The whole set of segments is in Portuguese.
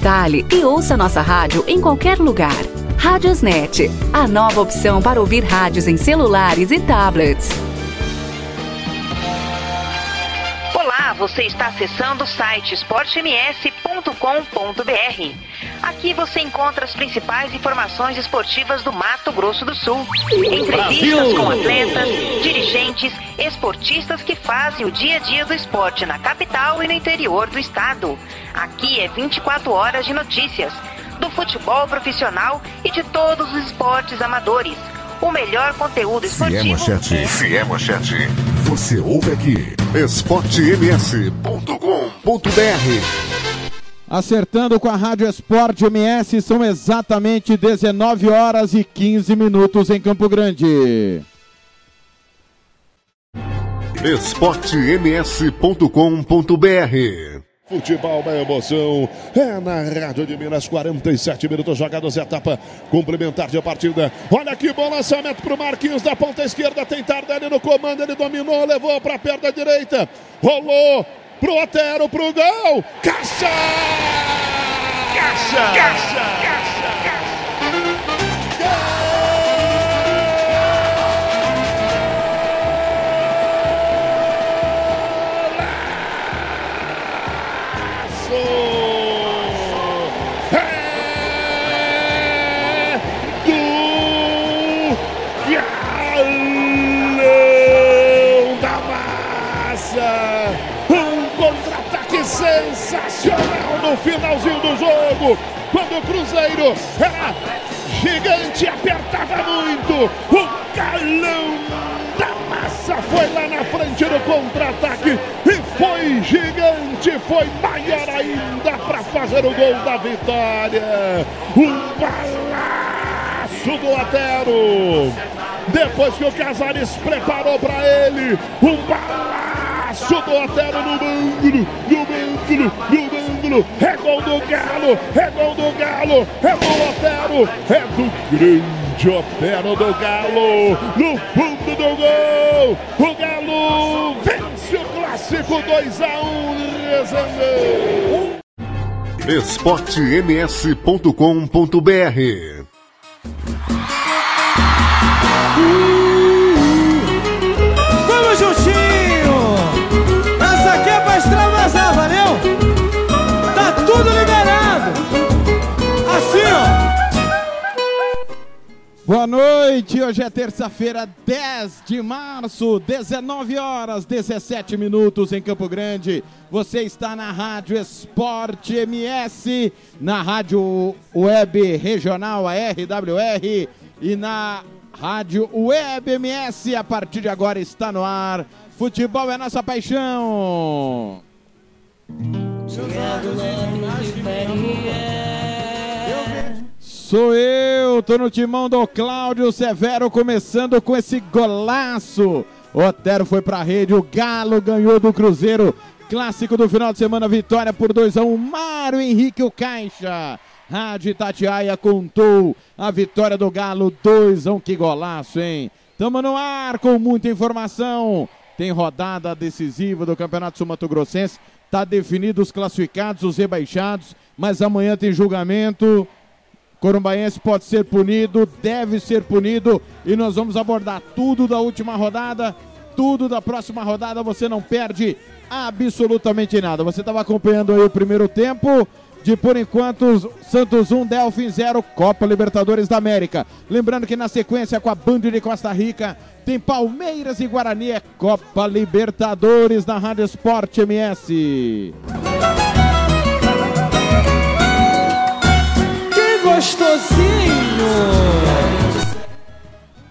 Instale e ouça nossa rádio em qualquer lugar. Rádiosnet, a nova opção para ouvir rádios em celulares e tablets. Você está acessando o site esportems.com.br. Aqui você encontra as principais informações esportivas do Mato Grosso do Sul. Entrevistas com atletas, dirigentes, esportistas que fazem o dia a dia do esporte na capital e no interior do estado. Aqui é 24 horas de notícias do futebol profissional e de todos os esportes amadores. O melhor conteúdo é esportivo. manchete, se é manchete, você ouve aqui. esportems.com.br Acertando com a Rádio Esporte MS, são exatamente 19 horas e 15 minutos em Campo Grande. esportems.com.br Futebol, uma emoção. É na Rádio de Minas, 47 minutos jogados, etapa complementar de partida. Olha que bom lançamento pro Marquinhos da ponta esquerda. Tem Tardelli no comando, ele dominou, levou pra perna direita. Rolou pro Otero, pro gol. Caixa! Caixa! Caixa! Finalzinho do jogo. Quando o Cruzeiro era gigante, apertava muito. O Galão da Massa foi lá na frente do contra-ataque e foi gigante, foi maior ainda para fazer o gol da vitória. Um balaço do Otero. Depois que o Casares preparou para ele, um balaço do Otero no ângulo, no ângulo, no ângulo. É gol do Galo, é gol do Galo, é do Otero, é do grande Otero do Galo. No fundo do gol, o Galo vence o clássico 2 a 1 Resende. esportems.com.br Boa noite, hoje é terça-feira, 10 de março, 19 horas 17 minutos em Campo Grande. Você está na Rádio Esporte MS, na Rádio Web Regional, a RWR, e na Rádio Web MS. A partir de agora está no ar. Futebol é nossa paixão. Sou eu, tô no timão do Cláudio Severo, começando com esse golaço. Otero foi pra rede, o Galo ganhou do Cruzeiro. Clássico do final de semana, vitória por 2 a 1 Mário Henrique o Caixa. Rádio Itatiaia contou a vitória do Galo 2 a 1 Que golaço, hein? Tamo no ar com muita informação. Tem rodada decisiva do Campeonato Sul-Mato Grossense. Tá definido os classificados, os rebaixados, mas amanhã tem julgamento. Corumbaense pode ser punido, deve ser punido e nós vamos abordar tudo da última rodada, tudo da próxima rodada, você não perde absolutamente nada. Você estava acompanhando aí o primeiro tempo de por enquanto Santos 1, Delfim 0, Copa Libertadores da América. Lembrando que na sequência com a Band de Costa Rica tem Palmeiras e Guarani, é Copa Libertadores da Rádio Esporte MS. gostosinho!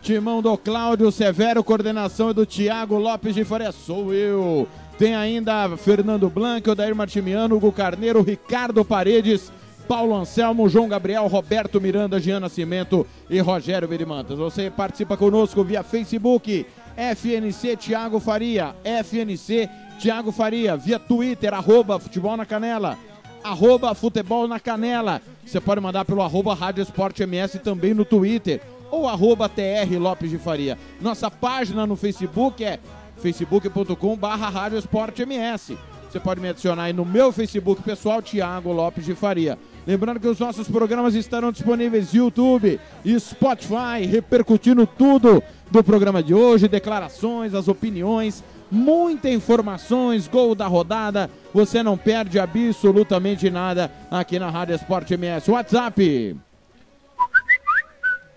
Timão do Cláudio Severo, coordenação é do Thiago Lopes de Faria, sou eu. Tem ainda Fernando Blanco, Odair Martimiano, Hugo Carneiro, Ricardo Paredes, Paulo Anselmo, João Gabriel, Roberto Miranda, Jean Nascimento e Rogério Virimantas. Você participa conosco via Facebook, FNC Thiago Faria, FNC Thiago Faria, via Twitter, arroba Futebol na Canela, arroba Futebol na Canela. Você pode mandar pelo arroba Rádio Esporte MS também no Twitter ou arroba TR Lopes de Faria. Nossa página no Facebook é facebook.com barra Rádio Esporte MS. Você pode me adicionar aí no meu Facebook pessoal, Thiago Lopes de Faria. Lembrando que os nossos programas estarão disponíveis no YouTube e Spotify, repercutindo tudo do programa de hoje, declarações, as opiniões, muitas informações, gol da rodada. Você não perde absolutamente nada aqui na Rádio Esporte MS. WhatsApp.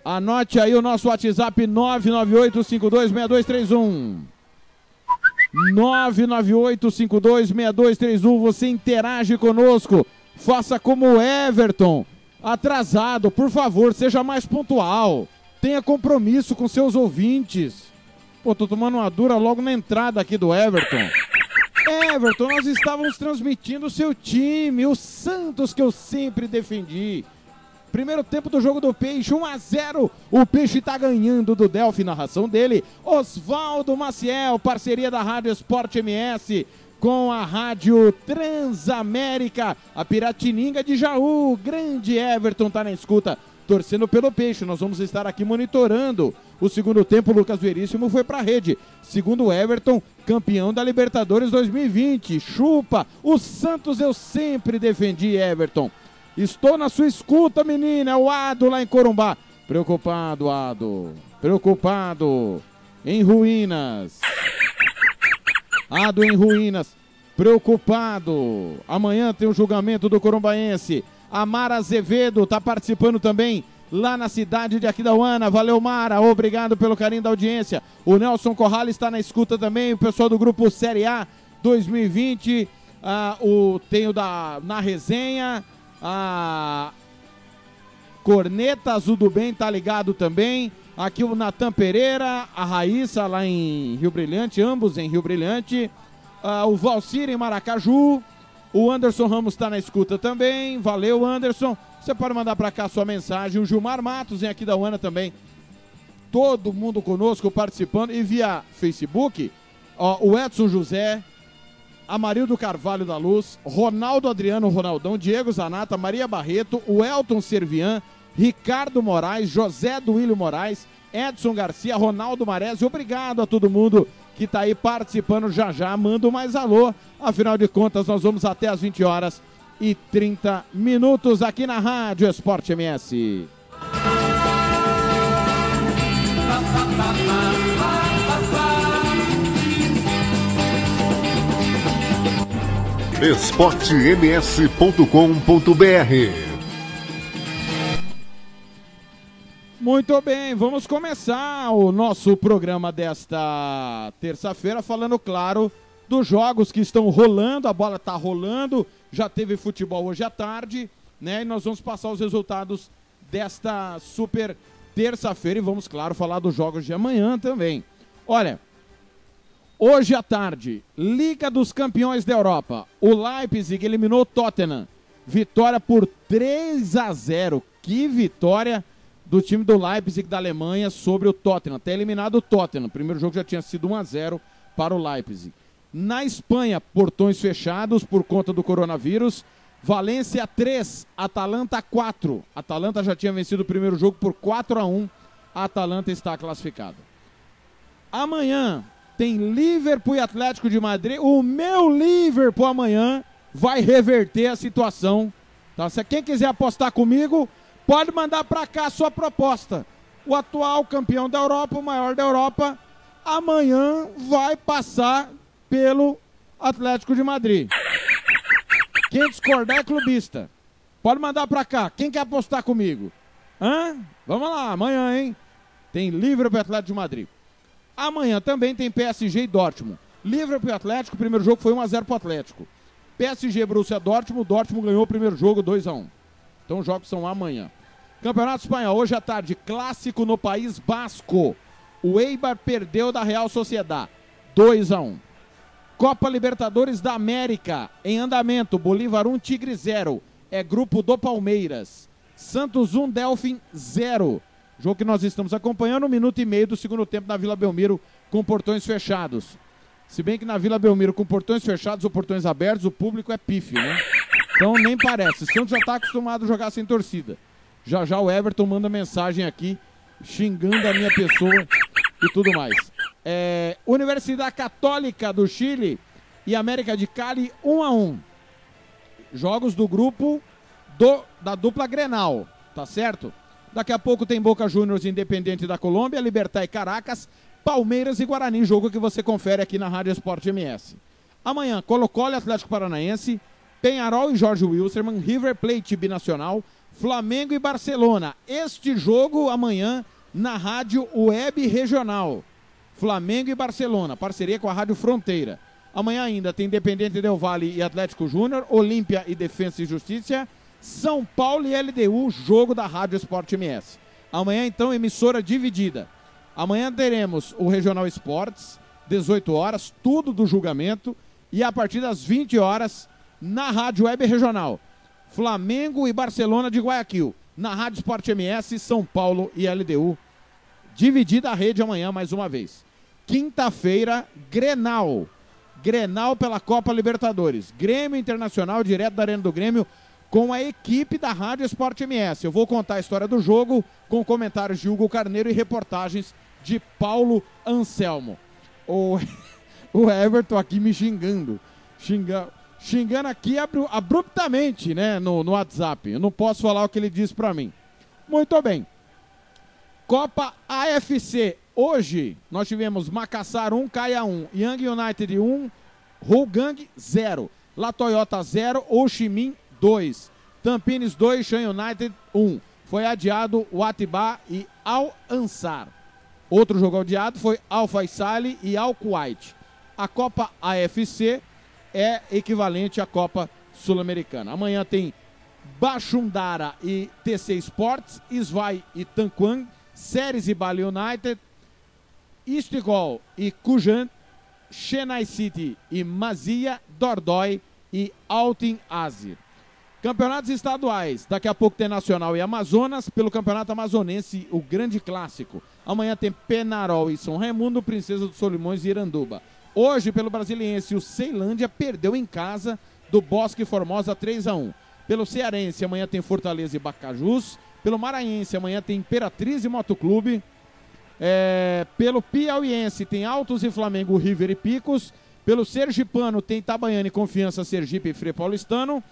Anote aí o nosso WhatsApp 998526231. 998526231. Você interage conosco. Faça como o Everton. Atrasado, por favor, seja mais pontual. Tenha compromisso com seus ouvintes. Pô, tô tomando uma dura logo na entrada aqui do Everton. Everton, nós estávamos transmitindo o seu time, o Santos que eu sempre defendi. Primeiro tempo do jogo do Peixe, 1 a 0. O Peixe está ganhando do Delphi, narração dele. Oswaldo Maciel, parceria da Rádio Esporte MS com a Rádio Transamérica, a Piratininga de Jaú. Grande Everton tá na escuta, torcendo pelo Peixe. Nós vamos estar aqui monitorando o segundo tempo. Lucas Veríssimo foi para a rede. Segundo Everton, campeão da Libertadores 2020. Chupa! O Santos eu sempre defendi, Everton. Estou na sua escuta, menina. É o Ado lá em Corumbá. Preocupado, Ado. Preocupado. Em ruínas. Ado em ruínas. Preocupado. Amanhã tem o julgamento do Corumbaense. A Mara Azevedo está participando também lá na cidade de Aquidauana. Valeu, Mara. Obrigado pelo carinho da audiência. O Nelson Corrales está na escuta também. O pessoal do grupo Série A 2020. Ah, o, tem o da, na resenha. A Corneta Azul do Bem tá ligado também. Aqui o Natan Pereira, a Raíssa lá em Rio Brilhante, ambos em Rio Brilhante. Ah, o Valcir em Maracaju. O Anderson Ramos está na escuta também. Valeu, Anderson. Você pode mandar para cá sua mensagem. O Gilmar Matos em aqui da Uana também. Todo mundo conosco participando. E via Facebook, ó, o Edson José, Amarildo Carvalho da Luz, Ronaldo Adriano Ronaldão, Diego Zanata, Maria Barreto, o Elton Servian, Ricardo Moraes, José Duílio Moraes, Edson Garcia, Ronaldo Maresi. Obrigado a todo mundo que está aí participando já já. Manda mais alô. Afinal de contas, nós vamos até as 20 horas e 30 minutos aqui na Rádio Esporte MS. esportems.com.br Muito bem, vamos começar o nosso programa desta terça-feira falando, claro, dos jogos que estão rolando, a bola está rolando, já teve futebol hoje à tarde, né? E nós vamos passar os resultados desta super terça-feira e vamos, claro, falar dos jogos de amanhã também. Olha, hoje à tarde, Liga dos Campeões da Europa. O Leipzig eliminou o Tottenham. Vitória por 3 a 0. Que vitória do time do Leipzig da Alemanha sobre o Tottenham. Até eliminado o Tottenham. O primeiro jogo já tinha sido 1 a 0 para o Leipzig. Na Espanha, portões fechados por conta do coronavírus. Valência 3, Atalanta 4. Atalanta já tinha vencido o primeiro jogo por 4 a 1. A Atalanta está classificada. Amanhã tem Liverpool e Atlético de Madrid. O meu Liverpool amanhã vai reverter a situação. Tá? Se quem quiser apostar comigo, pode mandar para cá a sua proposta. O atual campeão da Europa, o maior da Europa, amanhã vai passar pelo Atlético de Madrid. Quem discordar é clubista. Pode mandar para cá. Quem quer apostar comigo? Hã? Vamos lá, amanhã, hein? Tem Liverpool e Atlético de Madrid. Amanhã também tem PSG e Dortmund. Liverpool e Atlético, o primeiro jogo foi 1x0 pro Atlético. PSG, Borussia Dortmund, Dortmund ganhou o primeiro jogo 2x1. Então os jogos são amanhã. Campeonato Espanhol, hoje à tarde, clássico no País Basco. O Eibar perdeu da Real Sociedad, 2x1. Copa Libertadores da América, em andamento, Bolívar 1, Tigre 0. É grupo do Palmeiras. Santos 1, Delfim 0. Jogo que nós estamos acompanhando, um minuto e meio do segundo tempo na Vila Belmiro, com portões fechados. Se bem que na Vila Belmiro, com portões fechados ou portões abertos, o público é pífio, né? Então nem parece. O Santos já está acostumado a jogar sem torcida. Já já o Everton manda mensagem aqui, xingando a minha pessoa e tudo mais. É, Universidade Católica do Chile e América de Cali 1 a 1 Jogos do grupo do, da dupla Grenal, tá certo? Daqui a pouco tem Boca Juniors Independente da Colômbia, Libertar e Caracas, Palmeiras e Guarani, jogo que você confere aqui na Rádio Esporte MS. Amanhã, Colo-Colo Atlético Paranaense, Penharol e Jorge Wilstermann, River Plate Binacional, Flamengo e Barcelona. Este jogo amanhã na Rádio Web Regional. Flamengo e Barcelona, parceria com a Rádio Fronteira. Amanhã ainda tem Independente Del Vale e Atlético Júnior, Olímpia e Defesa e Justiça, São Paulo e LDU, jogo da Rádio Esporte MS. Amanhã então emissora dividida. Amanhã teremos o Regional Esportes, 18 horas, tudo do julgamento e a partir das 20 horas na Rádio Web Regional. Flamengo e Barcelona de Guayaquil. Na Rádio Esporte MS, São Paulo e LDU. Dividida a rede amanhã mais uma vez. Quinta-feira, Grenal. Grenal pela Copa Libertadores. Grêmio Internacional, direto da Arena do Grêmio, com a equipe da Rádio Esporte MS. Eu vou contar a história do jogo com comentários de Hugo Carneiro e reportagens de Paulo Anselmo. O, o Everton aqui me xingando. Xingando xingando aqui abruptamente, né, no, no WhatsApp. Eu não posso falar o que ele disse para mim. Muito bem. Copa AFC. Hoje nós tivemos Macassar 1, Caia 1, Young United 1, Rougang 0, La Toyota 0, Oximin 2, Tampines 2, Shan United 1. Foi adiado o Atibá e Al Ansar. Outro jogo adiado foi Al Faisali e Al Kuwait. A Copa AFC é equivalente à Copa Sul-Americana. Amanhã tem Bachundara e TC Sports, Isvai e Tanquan, Séries e Bali United, Istigol e Kujan, Chennai City e Mazia, Dordói e Altin Azir. Campeonatos estaduais. Daqui a pouco tem Nacional e Amazonas. Pelo Campeonato Amazonense, o grande clássico. Amanhã tem Penarol e São Raimundo, Princesa dos Solimões e Iranduba. Hoje, pelo Brasiliense, o Ceilândia perdeu em casa do Bosque Formosa 3 a 1 Pelo Cearense, amanhã tem Fortaleza e Bacajus. Pelo Maranhense, amanhã tem Imperatriz e Motoclube. É, pelo Piauiense, tem Altos e Flamengo, River e Picos. Pelo Sergipano, tem Itabaiana e Confiança, Sergipe e Frei Paulistano.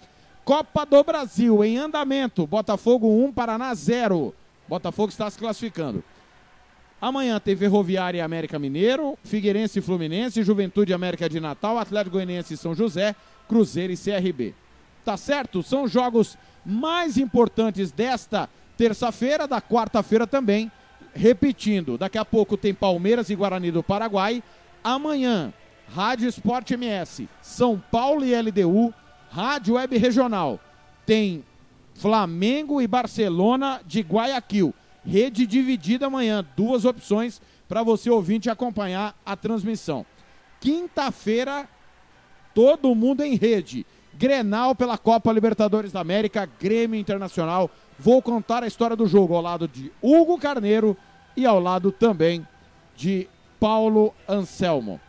Copa do Brasil, em andamento. Botafogo 1, Paraná 0. Botafogo está se classificando. Amanhã tem Ferroviária e América Mineiro, Figueirense e Fluminense, Juventude América de Natal, Atlético Goianiense e São José, Cruzeiro e CRB. Tá certo? São jogos mais importantes desta terça-feira, da quarta-feira também. Repetindo, daqui a pouco tem Palmeiras e Guarani do Paraguai. Amanhã, Rádio Esporte MS, São Paulo e LDU, Rádio Web Regional. Tem Flamengo e Barcelona de Guayaquil. Rede dividida amanhã, duas opções para você ouvinte acompanhar a transmissão. Quinta-feira, todo mundo em rede. Grenal pela Copa Libertadores da América, Grêmio Internacional. Vou contar a história do jogo ao lado de Hugo Carneiro e ao lado também de Paulo Anselmo.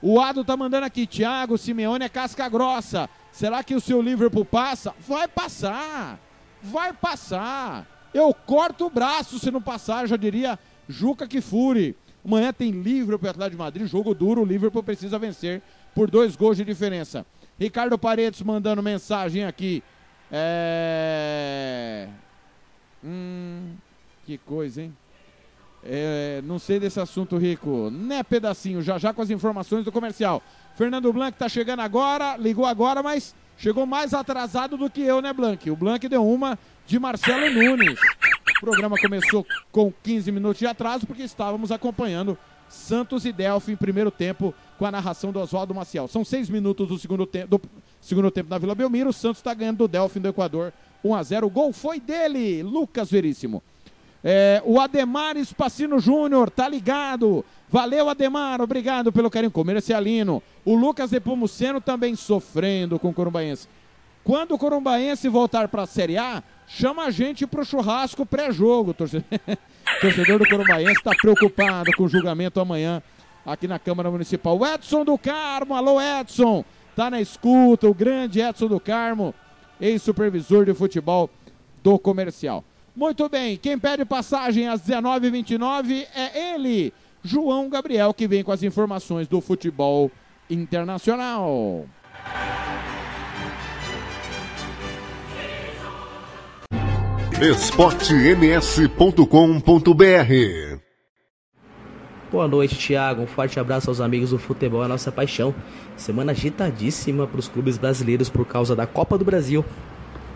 O Ado tá mandando aqui, Thiago Simeone é casca grossa. Será que o seu Liverpool passa? Vai passar. Vai passar. Eu corto o braço se não passar, já diria Juca Kifuri. Amanhã tem Liverpool e Atlético de Madrid, jogo duro, o Liverpool precisa vencer por dois gols de diferença. Ricardo Paredes mandando mensagem aqui. É... Hum, que coisa, hein? É, não sei desse assunto, Rico. Né, pedacinho, já já com as informações do comercial. Fernando Blanc tá chegando agora, ligou agora, mas chegou mais atrasado do que eu, né, Blanc? O Blanc deu uma de Marcelo Nunes. O programa começou com 15 minutos de atraso porque estávamos acompanhando Santos e Delphi em primeiro tempo com a narração do Oswaldo Maciel. São seis minutos do segundo, te do segundo tempo na Vila Belmiro. O Santos está ganhando do Delphi do Equador 1 a 0 O gol foi dele, Lucas Veríssimo. É, o Ademar Espacino Júnior, tá ligado. Valeu, Ademar, obrigado pelo carinho comercialino. O Lucas Nepomuceno também sofrendo com o Corumbaense. Quando o Corumbaense voltar para a Série A, chama a gente pro churrasco pré-jogo, torcedor. torcedor do Corumbaense está preocupado com o julgamento amanhã aqui na Câmara Municipal. O Edson do Carmo, alô Edson, tá na escuta, o grande Edson do Carmo, ex-supervisor de futebol do comercial. Muito bem, quem pede passagem às 19h29 é ele, João Gabriel, que vem com as informações do futebol internacional. esportems.com.br Boa noite, Thiago. Um forte abraço aos amigos do futebol, a nossa paixão. Semana agitadíssima para os clubes brasileiros por causa da Copa do Brasil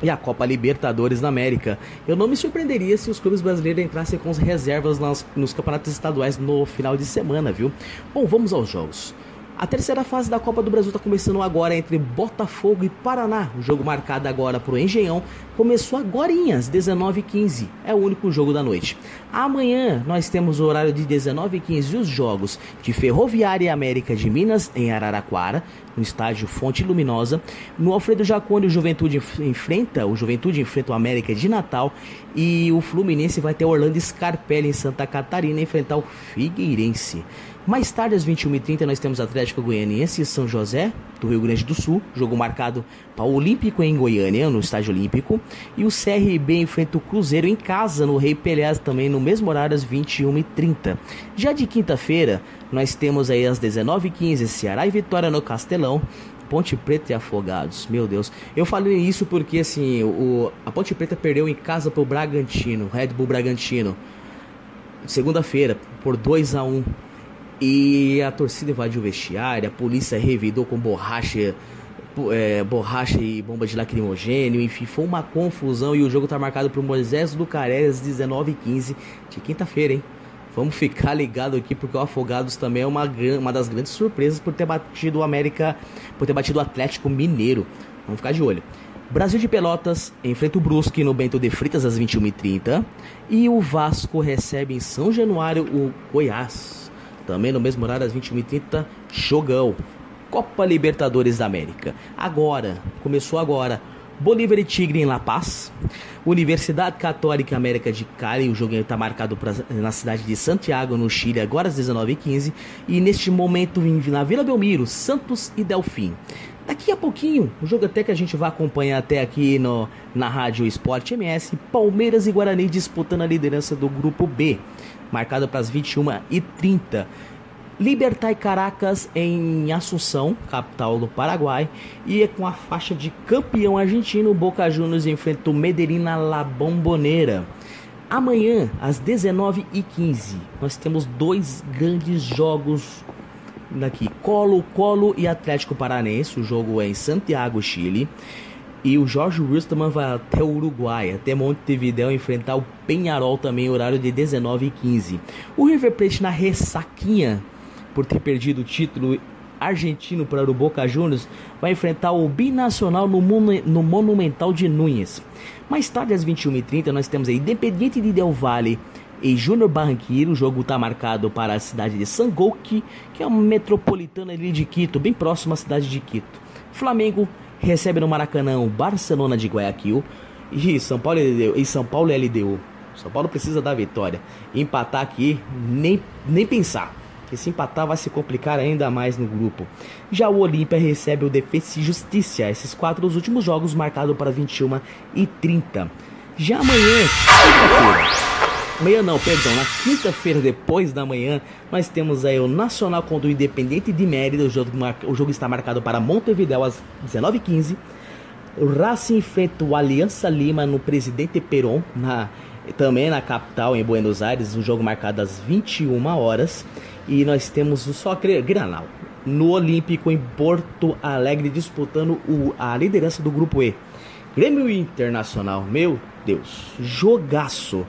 e a Copa Libertadores da América. Eu não me surpreenderia se os clubes brasileiros entrassem com as reservas nas, nos campeonatos estaduais no final de semana, viu? Bom, vamos aos jogos. A terceira fase da Copa do Brasil está começando agora entre Botafogo e Paraná. O jogo marcado agora para o Engenhão começou agora às 19h15. É o único jogo da noite. Amanhã nós temos o horário de 19h15 e os jogos de Ferroviária e América de Minas em Araraquara, no estádio Fonte Luminosa. No Alfredo Jacone o Juventude enfrenta, o Juventude enfrenta o América de Natal e o Fluminense vai ter Orlando Scarpelli em Santa Catarina enfrentar o Figueirense. Mais tarde, às 21h30, nós temos Atlético Goianiense e São José, do Rio Grande do Sul. Jogo marcado para o Olímpico em Goiânia, no Estádio Olímpico. E o CRB enfrenta o Cruzeiro em casa, no Rei Pelés, também no mesmo horário, às 21h30. Já de quinta-feira, nós temos aí às 19h15 Ceará e Vitória no Castelão. Ponte Preta e Afogados, meu Deus. Eu falei isso porque assim, o, a Ponte Preta perdeu em casa pro Bragantino, Red Bull Bragantino. Segunda-feira, por 2 a 1 e a torcida invadiu o vestiário, a polícia revidou com borracha, é, borracha e bomba de lacrimogênio, enfim, foi uma confusão e o jogo está marcado para o Moisés do às 19h15 de quinta-feira, hein? Vamos ficar ligado aqui porque o Afogados também é uma, uma das grandes surpresas por ter batido o América, por ter batido o Atlético Mineiro. Vamos ficar de olho. Brasil de Pelotas enfrenta o Brusque no Bento de Fritas às 21h30 e o Vasco recebe em São Januário o Goiás. Também no mesmo horário, às 21h30, jogão. Copa Libertadores da América. Agora, começou agora. Bolívar e Tigre em La Paz. Universidade Católica América de Cali. O jogo está marcado pra, na cidade de Santiago, no Chile, agora às 19h15. E neste momento, na Vila Belmiro, Santos e Delfim. Daqui a pouquinho, o jogo até que a gente vai acompanhar até aqui no, na Rádio Esporte MS, Palmeiras e Guarani disputando a liderança do grupo B marcada para as 21h30. Libertar Caracas em Assunção, capital do Paraguai, e com a faixa de campeão argentino, Boca Juniors enfrenta o Medellín na La Bombonera. Amanhã, às 19h15, nós temos dois grandes jogos daqui: Colo-Colo e Atlético Paranense. O jogo é em Santiago, Chile. E o Jorge Wilstermann vai até o Uruguai, até Montevideo, enfrentar o Penharol também, horário de 19h15. O River Plate na ressaquinha, por ter perdido o título argentino para o Boca Juniors, vai enfrentar o Binacional no, no Monumental de Núñez. Mais tarde, às 21h30, nós temos a Independiente de Del Valle e Júnior Barranquilla. O jogo está marcado para a cidade de Sangoque, que é uma metropolitana ali de Quito, bem próxima à cidade de Quito. Flamengo recebe no Maracanã o Barcelona de Guayaquil e São Paulo LDU, e São Paulo LDU. São Paulo precisa da vitória. Empatar aqui, nem, nem pensar. Que se empatar vai se complicar ainda mais no grupo. Já o Olímpia recebe o Defesa e Justiça. Esses quatro os últimos jogos marcados para 21 e 30. Já amanhã. Amanhã não, perdão, na quinta-feira depois da manhã, nós temos aí o Nacional contra o Independente de Mérida. O jogo, o jogo está marcado para Montevideo às 19h15. O Racing enfrenta o Aliança Lima no Presidente Peron, na, também na capital, em Buenos Aires. Um jogo marcado às 21 horas. E nós temos o só Granal no Olímpico em Porto Alegre disputando o, a liderança do grupo E. Grêmio Internacional, meu Deus, jogaço.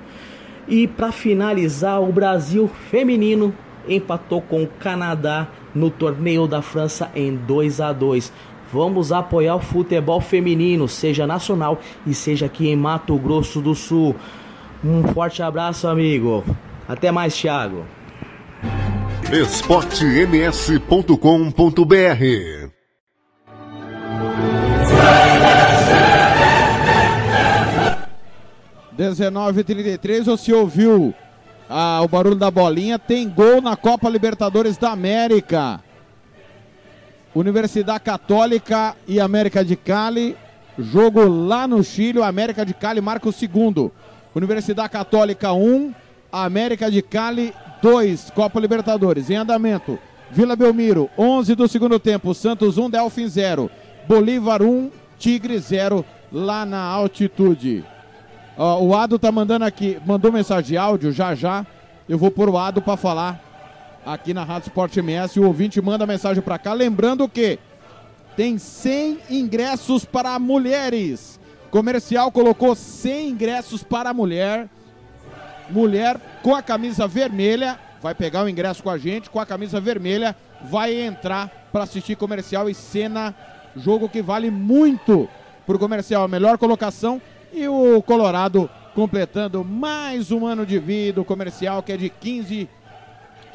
E para finalizar, o Brasil feminino empatou com o Canadá no torneio da França em 2 a 2. Vamos apoiar o futebol feminino, seja nacional e seja aqui em Mato Grosso do Sul. Um forte abraço, amigo. Até mais, Thiago. esportems.com.br 19h33, você ouviu ah, o barulho da bolinha. Tem gol na Copa Libertadores da América. Universidade Católica e América de Cali. Jogo lá no Chile. O América de Cali marca o segundo. Universidade Católica 1, América de Cali 2. Copa Libertadores em andamento. Vila Belmiro, 11 do segundo tempo. Santos 1, Delfim 0. Bolívar 1, Tigre 0 lá na altitude. Ó, o Ado tá mandando aqui, mandou mensagem de áudio, já já eu vou pôr o Ado para falar aqui na Rádio Sport MS. O ouvinte manda mensagem para cá, lembrando que tem 100 ingressos para mulheres. Comercial colocou 100 ingressos para mulher. Mulher com a camisa vermelha vai pegar o ingresso com a gente, com a camisa vermelha, vai entrar para assistir comercial e cena, jogo que vale muito pro comercial, a melhor colocação e o Colorado completando mais um ano de vida, o comercial que é de 15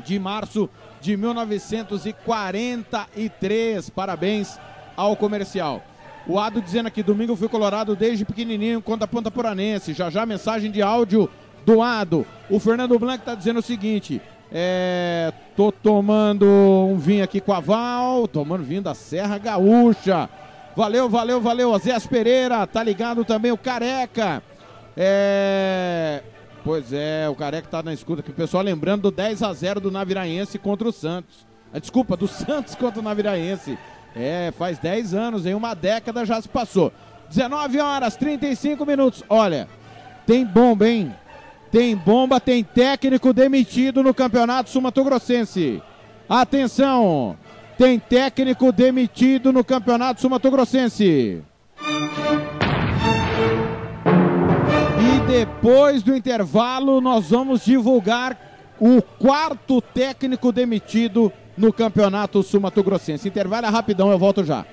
de março de 1943. Parabéns ao comercial. O Ado dizendo aqui, domingo fui colorado desde pequenininho contra a Ponta Poranense. Já já mensagem de áudio do Ado. O Fernando Blanc está dizendo o seguinte, é, tô tomando um vinho aqui com a Val, tomando vinho da Serra Gaúcha. Valeu, valeu, valeu. Zé Pereira, tá ligado também o Careca. É, pois é, o Careca tá na escuta aqui. O pessoal lembrando do 10 a 0 do Naviraense contra o Santos. Ah, desculpa, do Santos contra o Naviraense. É, faz 10 anos, em uma década já se passou. 19 horas, 35 minutos. Olha, tem bomba, hein? Tem bomba, tem técnico demitido no Campeonato Sumatogrossense. Atenção! Tem técnico demitido no Campeonato Sumatogrossense. E depois do intervalo, nós vamos divulgar o quarto técnico demitido no Campeonato Sumatogrossense. Intervalo é rapidão, eu volto já.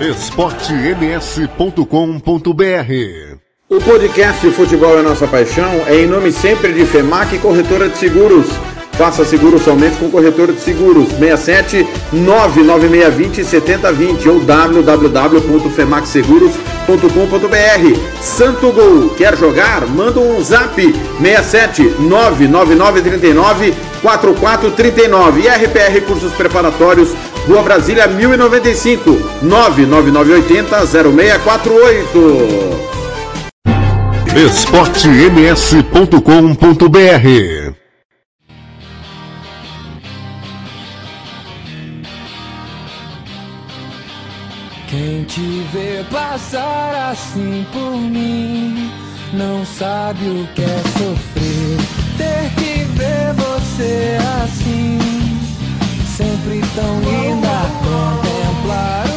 esportems.com.br O podcast Futebol é Nossa Paixão é em nome sempre de FEMAC Corretora de Seguros. Faça seguro somente com corretora de seguros 67 99620 7020 ou www.femacseguros.com.br. Santo Gol, quer jogar? Manda um zap 67 99939 4439 e RPR Cursos Preparatórios, Rua Brasília 1095 99980 0648. esportems.com.br Quem te vê passar assim por mim não sabe o que é sofrer. Ter que ver você assim, sempre tão linda. Contemplar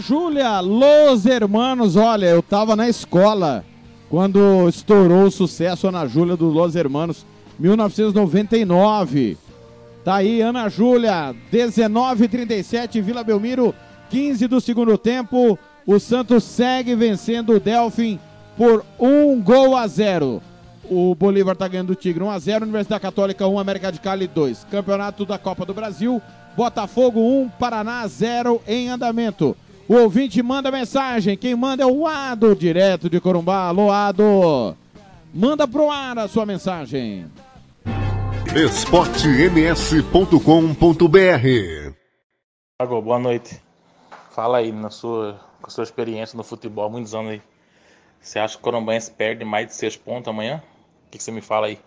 Ana Júlia, Los Hermanos, olha, eu tava na escola quando estourou o sucesso Ana Júlia do Los Hermanos, 1999. Tá aí, Ana Júlia, 19:37 Vila Belmiro, 15 do segundo tempo. O Santos segue vencendo o Delfim por um gol a zero. O Bolívar tá ganhando o Tigre 1 a 0, Universidade Católica 1, América de Cali 2. Campeonato da Copa do Brasil, Botafogo 1, Paraná 0 em andamento. O ouvinte manda mensagem. Quem manda é o Ado, direto de Corumbá. Alô, Ado. Manda pro ar a sua mensagem. esportems.com.br Thiago, boa noite. Fala aí na sua, com a sua experiência no futebol, há muitos anos aí. Você acha que o Corumbaense perde mais de seis pontos amanhã? O que, que você me fala aí?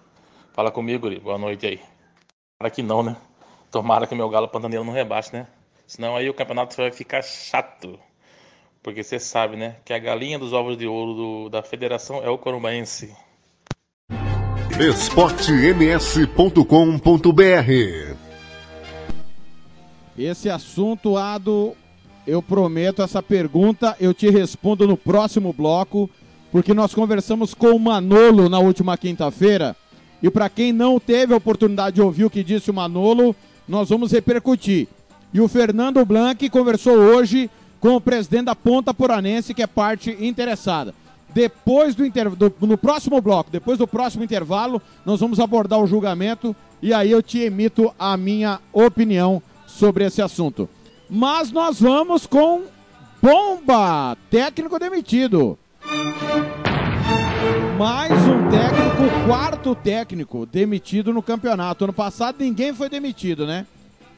Fala comigo, Guri. Boa noite aí. Tomara que não, né? Tomara que meu galo pantaneiro não rebaixe, né? Senão aí o campeonato vai ficar chato. Porque você sabe, né? Que a galinha dos ovos de ouro do- da federação é o Corumbaense. esportems.com.br Esse assunto, Ado, eu prometo essa pergunta, eu te respondo no próximo bloco, porque nós conversamos com o Manolo na última quinta-feira. E para quem não teve a oportunidade de ouvir o que disse o Manolo, nós vamos repercutir. E o Fernando Blanc conversou hoje com o presidente da Ponta Poranense, que é parte interessada. Depois do, inter... do no próximo bloco, depois do próximo intervalo, nós vamos abordar o julgamento e aí eu te emito a minha opinião sobre esse assunto. Mas nós vamos com bomba, técnico demitido. Mais um técnico, quarto técnico demitido no campeonato. Ano passado ninguém foi demitido, né?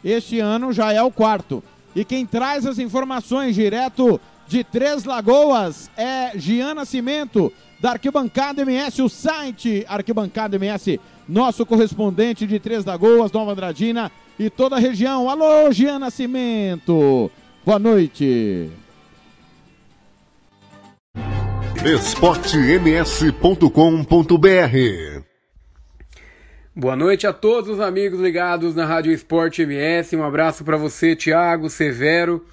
Este ano já é o quarto. E quem traz as informações direto de Três Lagoas é Gian Nascimento, da Arquibancada MS, o site Arquibancada MS, nosso correspondente de Três Lagoas, Nova Andradina e toda a região. Alô, Gian Nascimento. Boa noite. esportems.com.br Boa noite a todos os amigos ligados na Rádio Esporte MS. Um abraço para você, Thiago, Severo,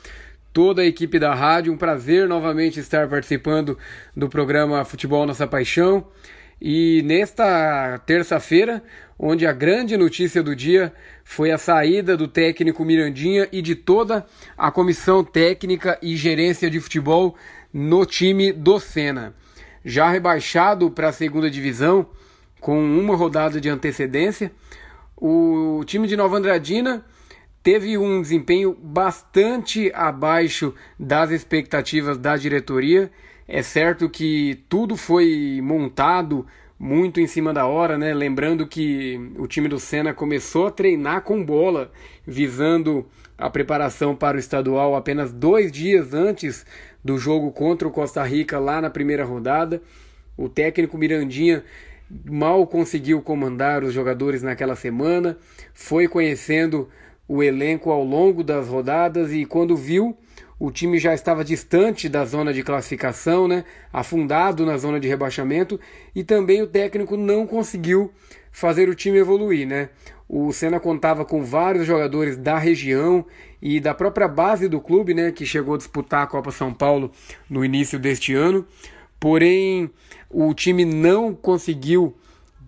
toda a equipe da rádio. Um prazer novamente estar participando do programa Futebol Nossa Paixão. E nesta terça-feira, onde a grande notícia do dia foi a saída do técnico Mirandinha e de toda a comissão técnica e gerência de futebol no time do Sena. Já rebaixado para a segunda divisão, com uma rodada de antecedência, o time de Nova Andradina teve um desempenho bastante abaixo das expectativas da diretoria. É certo que tudo foi montado muito em cima da hora, né? Lembrando que o time do Senna começou a treinar com bola, visando a preparação para o estadual apenas dois dias antes do jogo contra o Costa Rica lá na primeira rodada. O técnico Mirandinha mal conseguiu comandar os jogadores naquela semana, foi conhecendo o elenco ao longo das rodadas e quando viu o time já estava distante da zona de classificação, né? afundado na zona de rebaixamento, e também o técnico não conseguiu fazer o time evoluir. Né? O Senna contava com vários jogadores da região e da própria base do clube, né, que chegou a disputar a Copa São Paulo no início deste ano. Porém, o time não conseguiu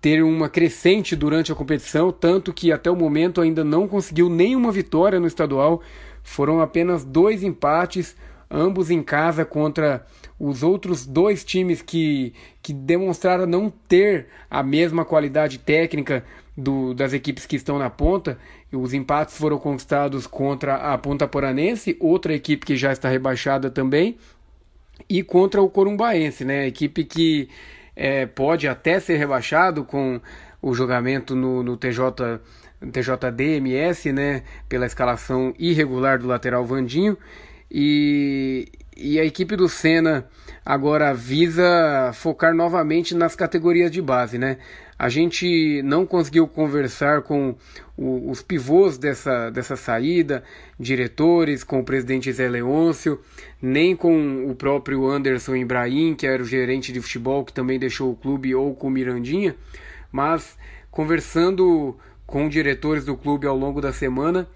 ter uma crescente durante a competição, tanto que até o momento ainda não conseguiu nenhuma vitória no estadual. Foram apenas dois empates, ambos em casa contra os outros dois times que, que demonstraram não ter a mesma qualidade técnica do, das equipes que estão na ponta. Os empates foram conquistados contra a Ponta Poranense, outra equipe que já está rebaixada também, e contra o Corumbaense, né? A equipe que é, pode até ser rebaixado com o julgamento no, no TJ, TJDMS, né? Pela escalação irregular do lateral Vandinho. E, e a equipe do Senna agora visa focar novamente nas categorias de base, né? A gente não conseguiu conversar com o, os pivôs dessa, dessa saída, diretores, com o presidente Zé Leôncio, nem com o próprio Anderson Ibrahim, que era o gerente de futebol, que também deixou o clube, ou com o Mirandinha, mas conversando com diretores do clube ao longo da semana,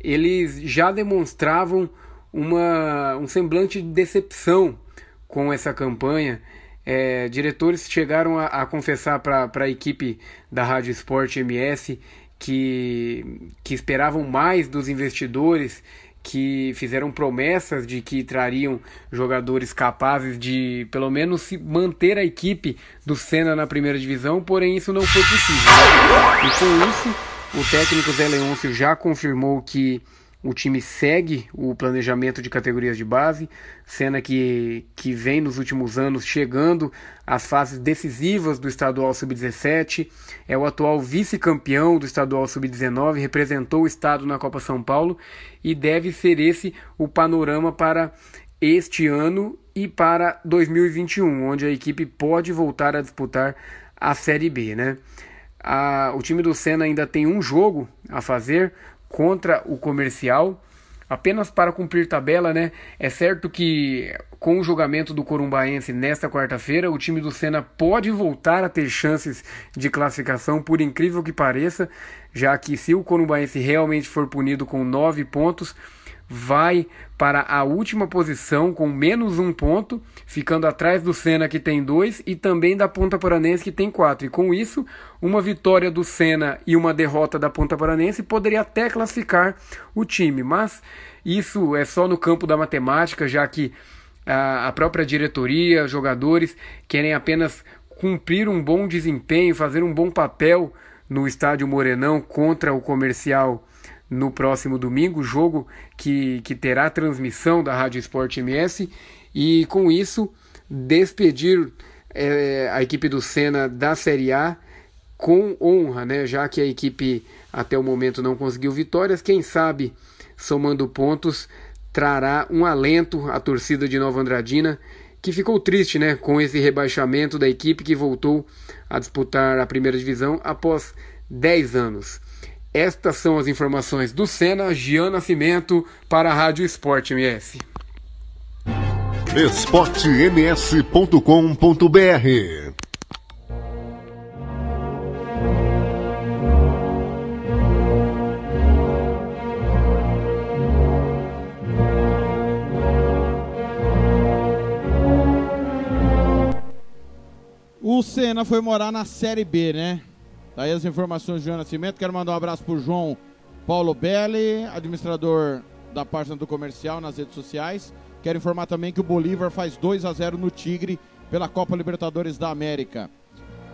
eles já demonstravam uma, um semblante de decepção com essa campanha. É, diretores chegaram a, a confessar para a equipe da Rádio Esporte MS que, que esperavam mais dos investidores, que fizeram promessas de que trariam jogadores capazes de, pelo menos, manter a equipe do Senna na primeira divisão, porém isso não foi possível. Né? E com isso, o técnico Zé Leôncio já confirmou que o time segue o planejamento de categorias de base, cena que, que vem nos últimos anos chegando às fases decisivas do estadual sub-17. É o atual vice-campeão do estadual sub-19, representou o estado na Copa São Paulo e deve ser esse o panorama para este ano e para 2021, onde a equipe pode voltar a disputar a Série B, né? A, o time do Senna ainda tem um jogo a fazer contra o comercial, apenas para cumprir tabela, né? É certo que com o julgamento do Corumbaense nesta quarta-feira, o time do Senna pode voltar a ter chances de classificação, por incrível que pareça, já que se o Corumbaense realmente for punido com nove pontos, vai para a última posição com menos um ponto, ficando atrás do Senna que tem dois e também da Ponta Paranense que tem quatro. E com isso, uma vitória do Senna e uma derrota da Ponta Paranense poderia até classificar o time, mas isso é só no campo da matemática, já que a própria diretoria, jogadores querem apenas cumprir um bom desempenho, fazer um bom papel no estádio Morenão contra o comercial no próximo domingo, jogo que, que terá transmissão da Rádio Esporte MS, e com isso despedir é, a equipe do Senna da Série A com honra, né? já que a equipe até o momento não conseguiu vitórias, quem sabe somando pontos trará um alento à torcida de Nova Andradina, que ficou triste né, com esse rebaixamento da equipe que voltou a disputar a primeira divisão após 10 anos. Estas são as informações do Senna, Gian Nascimento, para a Rádio Esporte MS. esportems.com.br O Senna foi morar na Série B, né? Daí as informações do João Nascimento. Quero mandar um abraço pro João Paulo Belli, administrador da página do comercial nas redes sociais. Quero informar também que o Bolívar faz 2 a 0 no Tigre pela Copa Libertadores da América.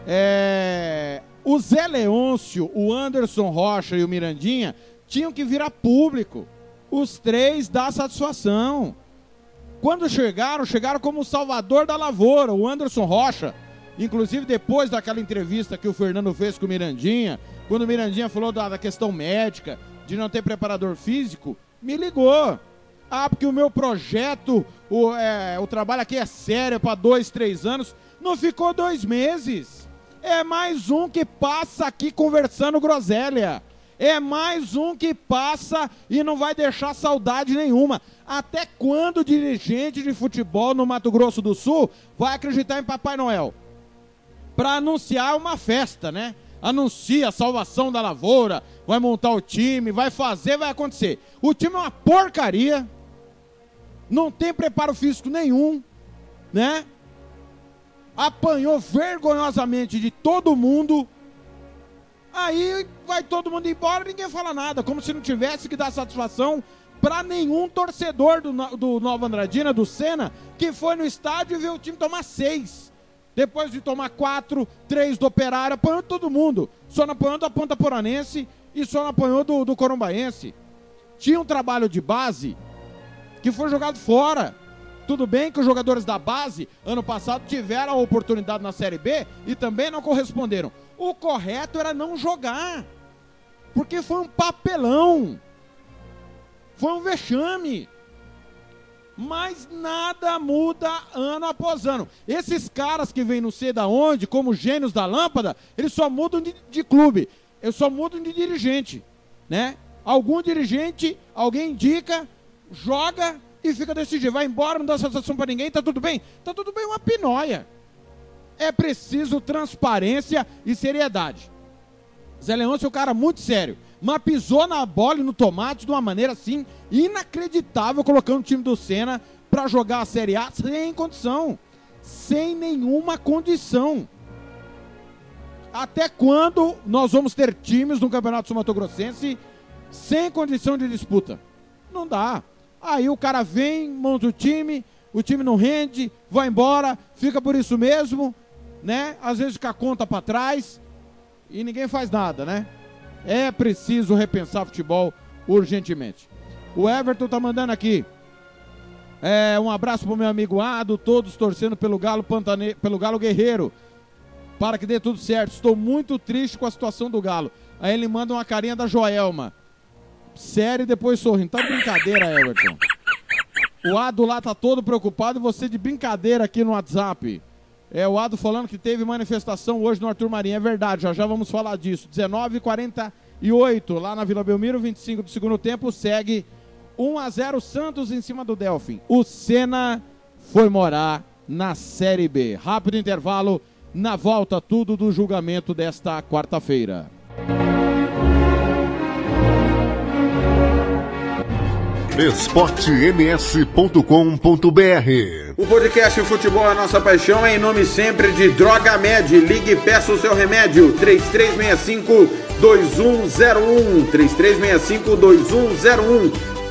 É... O Zé Leôncio, o Anderson Rocha e o Mirandinha tinham que virar público. Os três dá satisfação. Quando chegaram, chegaram como o salvador da lavoura. O Anderson Rocha Inclusive, depois daquela entrevista que o Fernando fez com o Mirandinha, quando o Mirandinha falou da, da questão médica, de não ter preparador físico, me ligou. Ah, porque o meu projeto, o, é, o trabalho aqui é sério, é para dois, três anos. Não ficou dois meses. É mais um que passa aqui conversando groselha. É mais um que passa e não vai deixar saudade nenhuma. Até quando dirigente de futebol no Mato Grosso do Sul vai acreditar em Papai Noel? Para anunciar uma festa, né? Anuncia a salvação da lavoura, vai montar o time, vai fazer, vai acontecer. O time é uma porcaria, não tem preparo físico nenhum, né? Apanhou vergonhosamente de todo mundo. Aí vai todo mundo embora, ninguém fala nada, como se não tivesse que dar satisfação para nenhum torcedor do, do Nova Andradina, do Senna, que foi no estádio e viu o time tomar seis. Depois de tomar quatro, três do Operário, apanhou todo mundo. Só não apanhou da Ponta Poranense e só não apanhou do, do. Tinha um trabalho de base que foi jogado fora. Tudo bem que os jogadores da base, ano passado, tiveram a oportunidade na Série B e também não corresponderam. O correto era não jogar. Porque foi um papelão. Foi um vexame mas nada muda ano após ano. Esses caras que vêm não sei da onde, como gênios da lâmpada, eles só mudam de, de clube, eles só mudam de dirigente, né? Algum dirigente, alguém indica, joga e fica desse jeito, vai embora, não dá satisfação para ninguém, tá tudo bem? Tá tudo bem, uma pinóia. É preciso transparência e seriedade. Zé Leôncio é um cara muito sério mas pisou na bola e no tomate de uma maneira assim inacreditável, colocando o time do Senna para jogar a Série A sem condição, sem nenhuma condição. Até quando nós vamos ter times no Campeonato Sul-Mato-Grossense sem condição de disputa? Não dá. Aí o cara vem, monta o time, o time não rende, vai embora, fica por isso mesmo, né? Às vezes fica a conta para trás e ninguém faz nada, né? É preciso repensar futebol urgentemente. O Everton tá mandando aqui. É, um abraço pro meu amigo Ado, todos torcendo pelo Galo Pantane... pelo Galo Guerreiro. Para que dê tudo certo. Estou muito triste com a situação do Galo. Aí ele manda uma carinha da Joelma. Sério e depois sorrindo. Tá brincadeira, Everton. O Ado lá tá todo preocupado e você de brincadeira aqui no WhatsApp. É o Ado falando que teve manifestação hoje no Arthur Marinho. É verdade, já já vamos falar disso. 19h48 lá na Vila Belmiro, 25 do segundo tempo. Segue 1 a 0 Santos em cima do Delfim. O Senna foi morar na Série B. Rápido intervalo. Na volta, tudo do julgamento desta quarta-feira. esportems.com.br o podcast Futebol é Nossa Paixão é em nome sempre de Droga Med. Ligue e peça o seu remédio. 3365 2101 3365 2101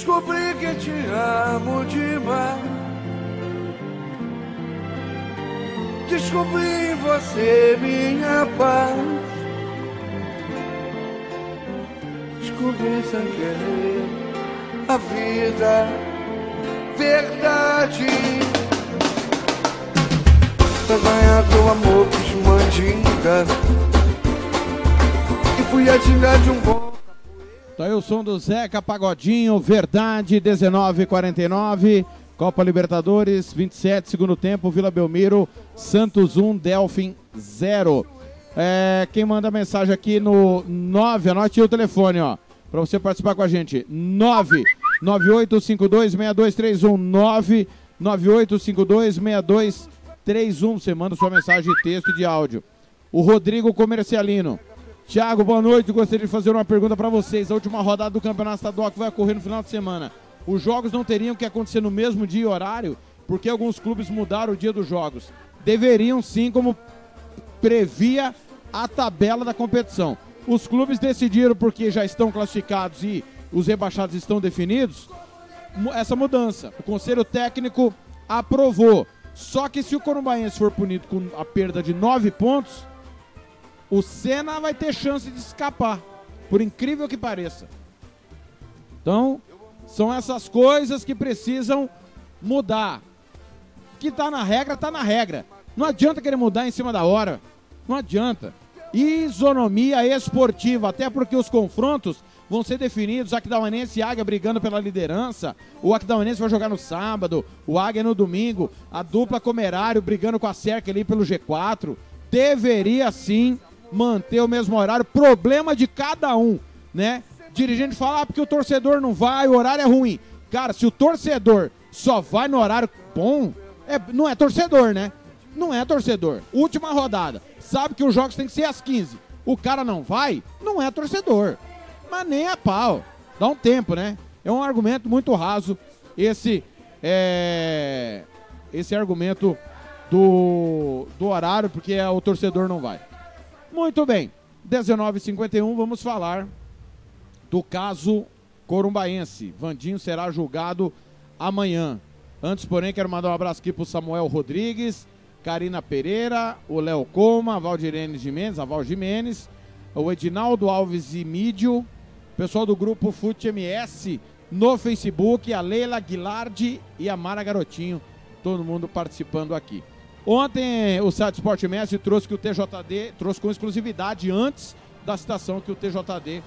descobri que te amo demais. Descobri em você minha paz. Descobri sem querer a vida, verdade. Pra ganhar teu amor, fiz mandinga. E fui a de um bom. Tá aí o som do Zeca Pagodinho, Verdade, 1949. Copa Libertadores, 27, segundo tempo, Vila Belmiro, Santos 1, Delfim 0. É, quem manda mensagem aqui no 9, anote o telefone, ó, para você participar com a gente. 9 98526231 9 98526231. Você manda sua mensagem de texto e de áudio. O Rodrigo Comercialino. Tiago, boa noite. Gostaria de fazer uma pergunta para vocês. A última rodada do Campeonato Estadual que vai ocorrer no final de semana. Os jogos não teriam que acontecer no mesmo dia e horário, porque alguns clubes mudaram o dia dos jogos. Deveriam sim, como previa a tabela da competição. Os clubes decidiram porque já estão classificados e os rebaixados estão definidos, essa mudança. O Conselho Técnico aprovou. Só que se o Corumbaense for punido com a perda de nove pontos, o Senna vai ter chance de escapar, por incrível que pareça. Então, são essas coisas que precisam mudar. Que tá na regra, tá na regra. Não adianta querer mudar em cima da hora. Não adianta. Isonomia esportiva, até porque os confrontos vão ser definidos. Aquidauanense e Águia brigando pela liderança. O Aquidauanense vai jogar no sábado, o Águia no domingo. A dupla Comerário brigando com a Cerca ali pelo G4. Deveria sim manter o mesmo horário. Problema de cada um, né? Dirigente fala ah, porque o torcedor não vai, o horário é ruim. Cara, se o torcedor só vai no horário bom, é, não é torcedor, né? Não é torcedor. Última rodada. Sabe que os jogos têm que ser às 15. O cara não vai, não é torcedor. Mas nem a pau. Dá um tempo, né? É um argumento muito raso esse é, esse argumento do, do horário, porque o torcedor não vai. Muito bem. 19h51, vamos falar do caso Corumbaense. Vandinho será julgado amanhã. Antes, porém, quero mandar um abraço aqui pro Samuel Rodrigues, Karina Pereira, o Léo Coma, a Valdirene Jimenez, a Val Jimenez, o Edinaldo Alves e Mídio, pessoal do grupo Fute MS no Facebook, a Leila Guilardi e a Mara Garotinho, todo mundo participando aqui. Ontem o site Sport MS trouxe que o TJD trouxe com exclusividade antes da citação que o TJD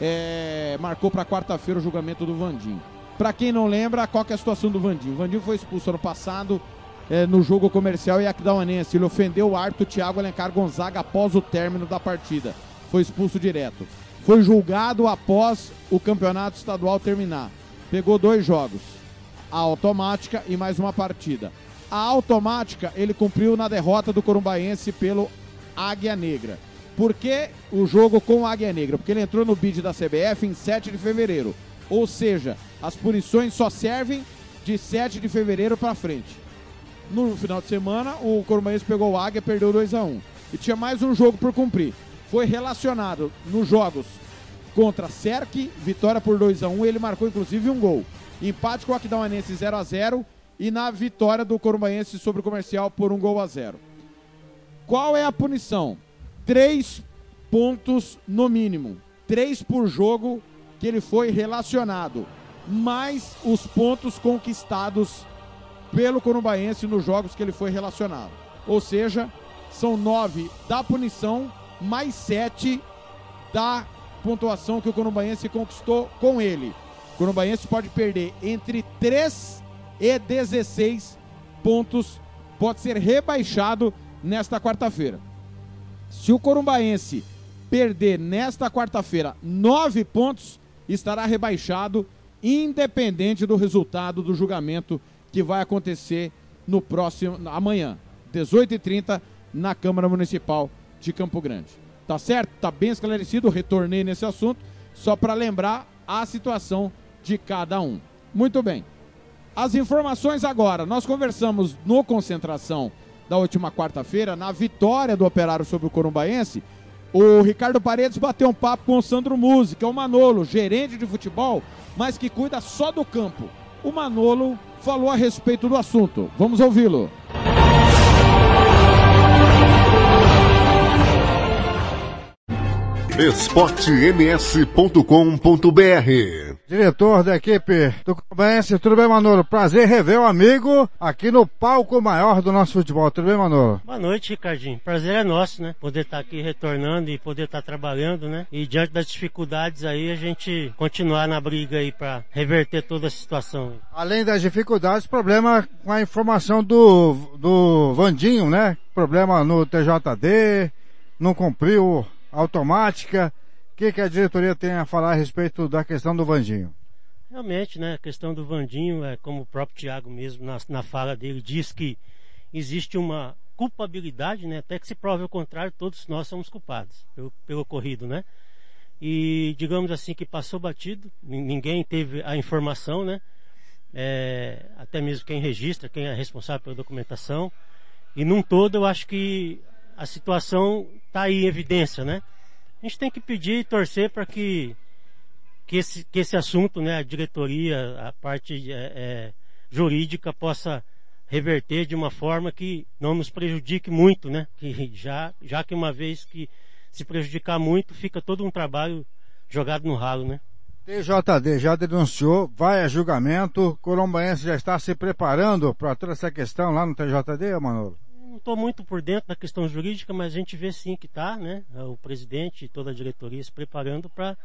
é, marcou para quarta-feira o julgamento do Vandinho. Para quem não lembra, qual é a situação do Vandinho? O Vandinho foi expulso ano passado é, no jogo comercial e Aquidauanense. Ele ofendeu o árbitro Thiago Alencar Gonzaga após o término da partida. Foi expulso direto. Foi julgado após o campeonato estadual terminar. Pegou dois jogos. A automática e mais uma partida. A automática ele cumpriu na derrota do Corumbaense pelo Águia Negra. Por que o jogo com o Águia Negra? Porque ele entrou no bid da CBF em 7 de fevereiro. Ou seja, as punições só servem de 7 de fevereiro para frente. No final de semana, o Corumbaense pegou o Águia, perdeu 2 a 1 E tinha mais um jogo por cumprir. Foi relacionado nos jogos contra Cerque, vitória por 2 a 1 Ele marcou inclusive um gol. Empate com o Aquidauanense 0 a 0 e na vitória do Corumbaense sobre o Comercial por um gol a zero. Qual é a punição? Três pontos no mínimo. Três por jogo que ele foi relacionado. Mais os pontos conquistados pelo Corumbaense nos jogos que ele foi relacionado. Ou seja, são nove da punição, mais sete da pontuação que o Corumbaense conquistou com ele. O Corumbaense pode perder entre 3 e 16 pontos, pode ser rebaixado nesta quarta-feira. Se o Corumbaense perder nesta quarta-feira 9 pontos, estará rebaixado, independente do resultado do julgamento que vai acontecer no próximo amanhã, 18h30, na Câmara Municipal de Campo Grande. Tá certo? Tá bem esclarecido, retornei nesse assunto, só para lembrar a situação de cada um. Muito bem. As informações agora. Nós conversamos no Concentração da última quarta-feira, na vitória do Operário sobre o Corumbaense. O Ricardo Paredes bateu um papo com o Sandro Musi, que é o Manolo, gerente de futebol, mas que cuida só do campo. O Manolo falou a respeito do assunto. Vamos ouvi-lo. esportems.com.br Diretor da equipe do Cumbense, tudo bem, Manolo? Prazer rever o amigo aqui no palco maior do nosso futebol. Tudo bem, Manolo? Boa noite, Ricardinho. Prazer é nosso, né? Poder estar aqui retornando e poder estar trabalhando, né? E diante das dificuldades aí, a gente continuar na briga aí para reverter toda a situação. Além das dificuldades, problema com a informação do, do Vandinho, né? Problema no TJD, não cumpriu automática. Que, que a diretoria tem a falar a respeito da questão do Vandinho? Realmente, né? A questão do Vandinho, é como o próprio Tiago mesmo na, na fala dele diz que existe uma culpabilidade, né? Até que se prove o contrário, todos nós somos culpados pelo, pelo ocorrido, né? E digamos assim que passou batido, ninguém teve a informação, né? É, até mesmo quem registra, quem é responsável pela documentação. E num todo eu acho que a situação está aí em evidência, né? A gente tem que pedir e torcer para que, que, esse, que esse assunto, né, a diretoria, a parte é, é, jurídica possa reverter de uma forma que não nos prejudique muito, né? Que já, já que uma vez que se prejudicar muito, fica todo um trabalho jogado no ralo, né? TJD já denunciou, vai a julgamento, Corombaense já está se preparando para toda essa questão lá no TJD, Manolo? Não estou muito por dentro da questão jurídica, mas a gente vê sim que está, né? O presidente e toda a diretoria se preparando para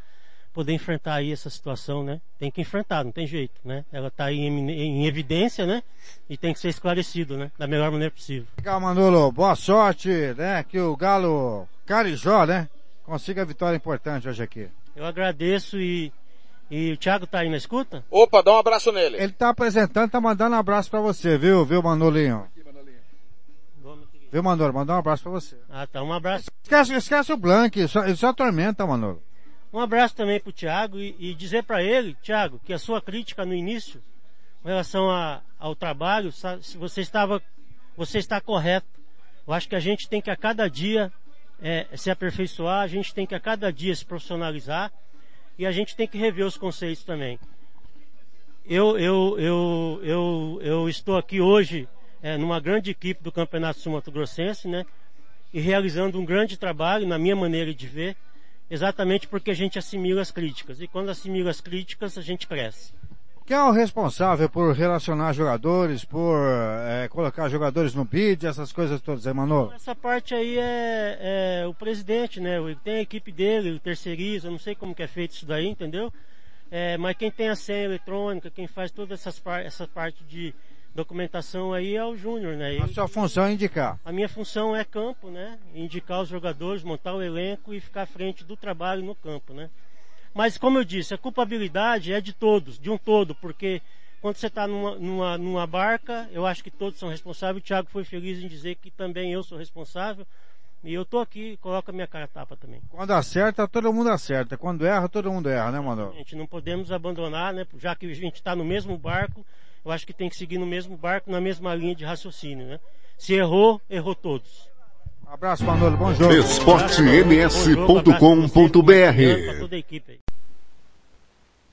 poder enfrentar aí essa situação, né? Tem que enfrentar, não tem jeito, né? Ela está aí em, em, evidência, né? E tem que ser esclarecido, né? Da melhor maneira possível. Legal, Manolo. Boa sorte, né? Que o Galo Carijó, né? Consiga a vitória importante hoje aqui. Eu agradeço e e o Thiago tá aí na escuta? Opa, dá um abraço nele. Ele tá apresentando, tá mandando um abraço para você, viu, viu, Manolinho? Viu, Manolo? Mandar um abraço pra você. Ah, tá. Um abraço. Esquece, esquece o Blank, só, ele só atormenta, Manolo. Um abraço também pro Thiago e, e dizer para ele, Thiago, que a sua crítica no início, em relação a, ao trabalho, se você estava, você está correto. Eu acho que a gente tem que a cada dia é, se aperfeiçoar, a gente tem que a cada dia se profissionalizar e a gente tem que rever os conceitos também. Eu, eu, eu, eu, eu estou aqui hoje é, numa grande equipe do Campeonato Sul-Mato Grossense, né? E realizando um grande trabalho, na minha maneira de ver, exatamente porque a gente assimila as críticas. E quando assimila as críticas, a gente cresce. Quem é o responsável por relacionar jogadores, por é, colocar jogadores no bid, essas coisas todas, Emanuel? Essa parte aí é, é, o presidente, né? Ele tem a equipe dele, ele terceiriza, eu não sei como que é feito isso daí, entendeu? É, mas quem tem a senha eletrônica, quem faz toda essa parte de documentação aí é o Júnior, né? A sua função é indicar? A minha função é campo, né? Indicar os jogadores, montar o elenco e ficar à frente do trabalho no campo, né? Mas como eu disse, a culpabilidade é de todos, de um todo, porque quando você está numa, numa, numa, barca, eu acho que todos são responsáveis. O Thiago foi feliz em dizer que também eu sou responsável. E eu tô aqui, coloco a minha cara tapa também. Quando acerta, todo mundo acerta. Quando erra, todo mundo erra, né, Manuel? A gente não podemos abandonar, né? Já que a gente está no mesmo barco, eu acho que tem que seguir no mesmo barco, na mesma linha de raciocínio, né? Se errou, errou todos. Um abraço, Manolo. Bom jogo. esportems.com.br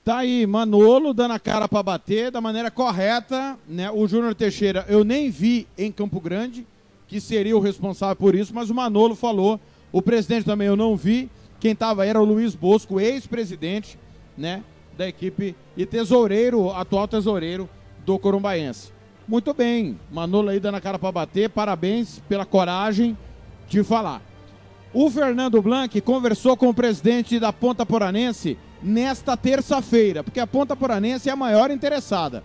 Tá aí, Manolo dando a cara para bater da maneira correta, né? O Júnior Teixeira eu nem vi em Campo Grande, que seria o responsável por isso, mas o Manolo falou, o presidente também eu não vi, quem estava era o Luiz Bosco, ex-presidente, né, da equipe e tesoureiro, atual tesoureiro do Corumbaense. Muito bem, Manolo aí dando a cara para bater, parabéns pela coragem de falar. O Fernando Blanc conversou com o presidente da Ponta Poranense nesta terça-feira, porque a Ponta Poranense é a maior interessada.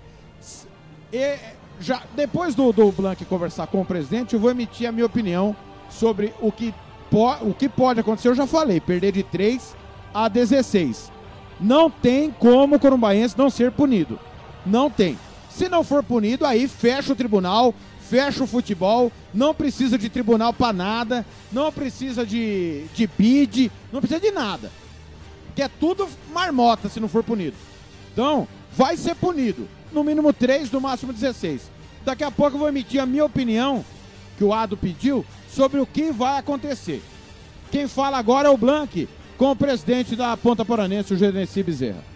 E já depois do, do Blanc conversar com o presidente, eu vou emitir a minha opinião sobre o que, po, o que pode acontecer. Eu já falei, perder de 3 a 16. Não tem como o Corumbaense não ser punido. Não tem. Se não for punido, aí fecha o tribunal, fecha o futebol, não precisa de tribunal para nada, não precisa de, de bid, não precisa de nada. Que é tudo marmota se não for punido. Então, vai ser punido. No mínimo 3, no máximo 16. Daqui a pouco eu vou emitir a minha opinião, que o Ado pediu, sobre o que vai acontecer. Quem fala agora é o Blank, com o presidente da Ponta Poranense, o Genesi Bezerra.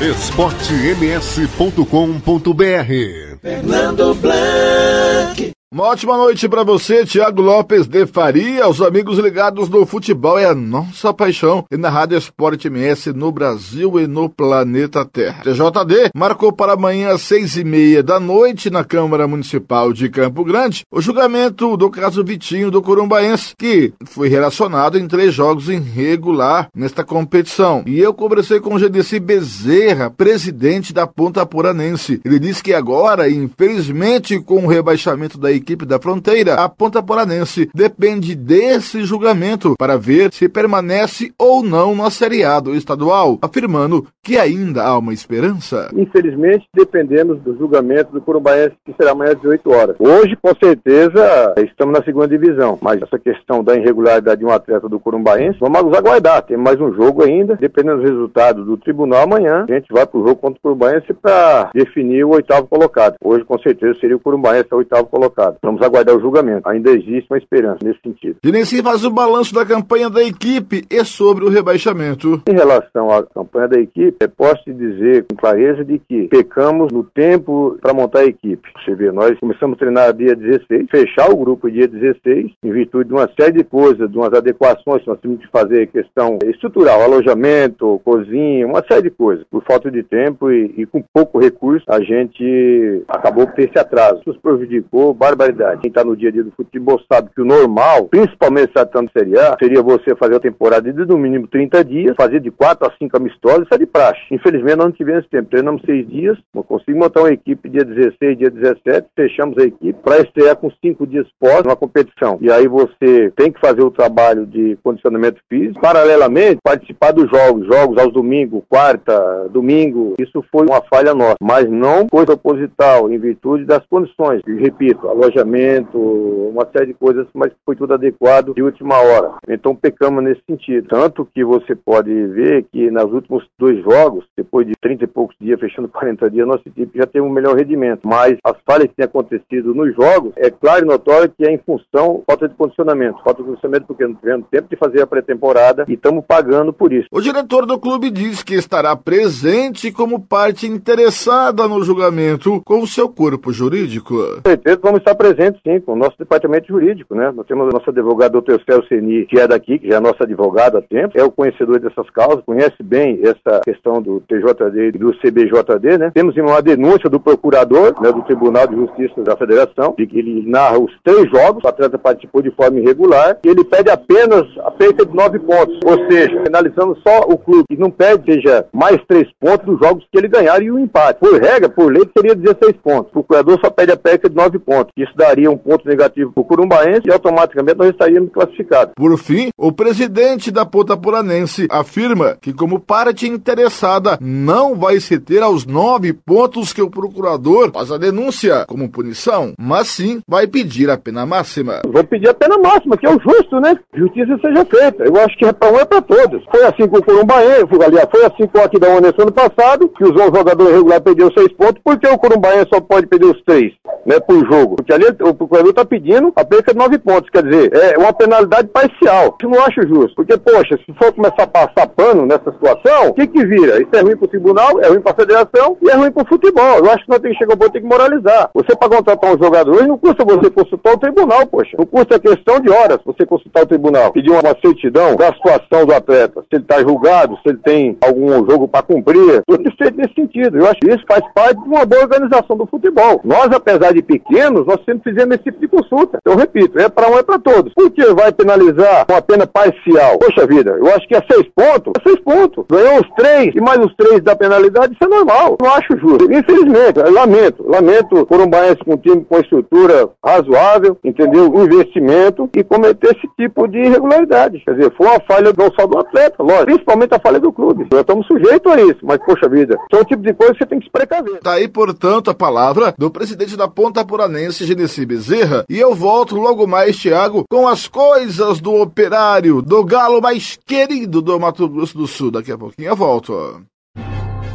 esportems.com.br Fernando Blanc Uma ótima noite para você, Thiago Lopes de Faria. Os amigos ligados no futebol é a nossa paixão e na Rádio Esporte MS no Brasil e no planeta Terra. TJD marcou para amanhã às seis e meia da noite na Câmara Municipal de Campo Grande o julgamento do caso Vitinho do Corumbaense, que foi relacionado em três jogos irregular nesta competição. E eu conversei com o GDC Bezerra, presidente da Ponta Poranense. Ele disse que agora, infelizmente, com o rebaixamento da equipe da fronteira, a Ponta Poranense depende desse julgamento para ver se permanece ou não na Série A do estadual, afirmando que ainda há uma esperança. Infelizmente, dependemos do julgamento do Corumbaense, que será amanhã às 18 horas. Hoje, com certeza, estamos na segunda divisão, mas essa questão da irregularidade de um atleta do Corumbaense, vamos aguardar. Tem mais um jogo ainda, dependendo do resultado do tribunal amanhã, a gente vai para o jogo contra o Corumbaense para definir o oitavo colocado. Hoje, com certeza, seria o Corumbaense o oitavo colocado. Vamos aguardar o julgamento. Ainda existe uma esperança nesse sentido. Genesi faz o balanço da campanha da equipe e sobre o rebaixamento. Em relação à campanha da equipe, é, posso te dizer com clareza de que pecamos no tempo para montar a equipe. Você vê, nós começamos a treinar dia 16, fechar o grupo dia 16, em virtude de uma série de coisas, de umas adequações que nós temos que fazer, questão estrutural, alojamento, cozinha, uma série de coisas. Por falta de tempo e, e com pouco recurso, a gente acabou por ter esse atraso. Nos prejudicou barbaridade. Quem está no dia a dia do futebol sabe que o normal, principalmente tratando de Série A, seria você fazer a temporada de no mínimo 30 dias, fazer de 4 a 5 amistosos, isso é de praxe. Infelizmente, nós não tivemos tempo. Treinamos seis dias, não consigo montar uma equipe dia 16, dia 17, fechamos a equipe para estrear com cinco dias pós uma competição. E aí você tem que fazer o trabalho de condicionamento físico, paralelamente participar dos jogos, jogos aos domingos, quarta, domingo. Isso foi uma falha nossa, mas não foi proposital, em virtude das condições. E, repito, alojamento, uma série de coisas, mas foi tudo adequado de última hora. Então pecamos nesse sentido. Tanto que você pode ver que nos últimos dois jogos, depois de 30 e poucos dias, fechando 40 dias, nossa equipe já teve um melhor rendimento. Mas as falhas que têm acontecido nos jogos, é claro e notório que é em função falta de condicionamento. Falta de condicionamento porque não tivemos tempo de fazer a pré-temporada e estamos pagando por isso. O diretor do clube diz que estará presente como parte interessada no julgamento com o seu corpo jurídico. Com certeza vamos estar presentes sim, com o nosso departamento jurídico, né? Nós temos o nosso advogado, doutor Célio Seni, que é daqui, que já é nosso advogado há tempo, é o conhecedor dessas causas, conhece bem essa questão do TJD e do CBJD, né? Temos uma denúncia do procurador, né, do Tribunal de Justiça da Federação, de que ele narra os três jogos, o atleta participou de forma irregular, e ele pede apenas a perca de nove pontos, ou seja, penalizando só o clube, e não pede, seja, mais três pontos dos jogos que ele ganhar e o um empate. Por regra, por lei, seria 16 pontos. O procurador só pede a perca de nove pontos. Isso daria um ponto negativo para o Curumbaense e automaticamente nós estaríamos classificados. Por fim, o presidente da Ponta Poranense afirma que, como parte interessada, não vai se ter aos nove pontos que o procurador faz a denúncia como punição, mas sim vai pedir a pena máxima. Vou pedir a pena máxima, que é o justo, né? Justiça seja feita. Eu acho que é para um é para todos. Foi assim com o Curumbaense, aliás, foi assim com o aqui da ano passado, que usou o jogador regular perdeu seis pontos, porque o Curumbaense só pode perder os três, né, por jogo. Porque ali o procurador está pedindo a perca de nove pontos, quer dizer, é uma penalidade parcial. Isso não acho justo, porque, poxa, se for começar a passar pano nessa situação, o que que vira? Isso é ruim para o tribunal, é ruim para a federação e é ruim para o futebol. Eu acho que nós temos que chegar ao ponto que moralizar. Você para contratar um jogador, hoje não custa você consultar o tribunal, poxa. Não custa questão de horas você consultar o tribunal, pedir uma certidão da situação do atleta, se ele está julgado, se ele tem algum jogo para cumprir, tudo feito nesse sentido. Eu acho que isso faz parte de uma boa organização do futebol. Nós, apesar de pequenos, nós sempre fizemos esse tipo de consulta. Eu repito, é para um, é para todos. Por que vai penalizar com a pena parcial? Poxa vida, eu acho que é seis pontos. É seis pontos. Ganhou os três e mais os três da penalidade, isso é normal. Não acho justo. Infelizmente, lamento. Lamento por um Baense com um time com estrutura razoável, entendeu? Investimento e cometer esse tipo de irregularidade. Quer dizer, foi uma falha não só do atleta, lógico. Principalmente a falha do clube. Nós estamos sujeitos a isso, mas poxa vida, são o tipo de coisa que você tem que se precaver. Tá portanto, a palavra do presidente da Ponta Poranense, Genesi Bezerra, e eu volto logo mais, Thiago, com as coisas do operário, do galo mais querido do Mato Grosso do Sul. Daqui a pouquinho eu volto.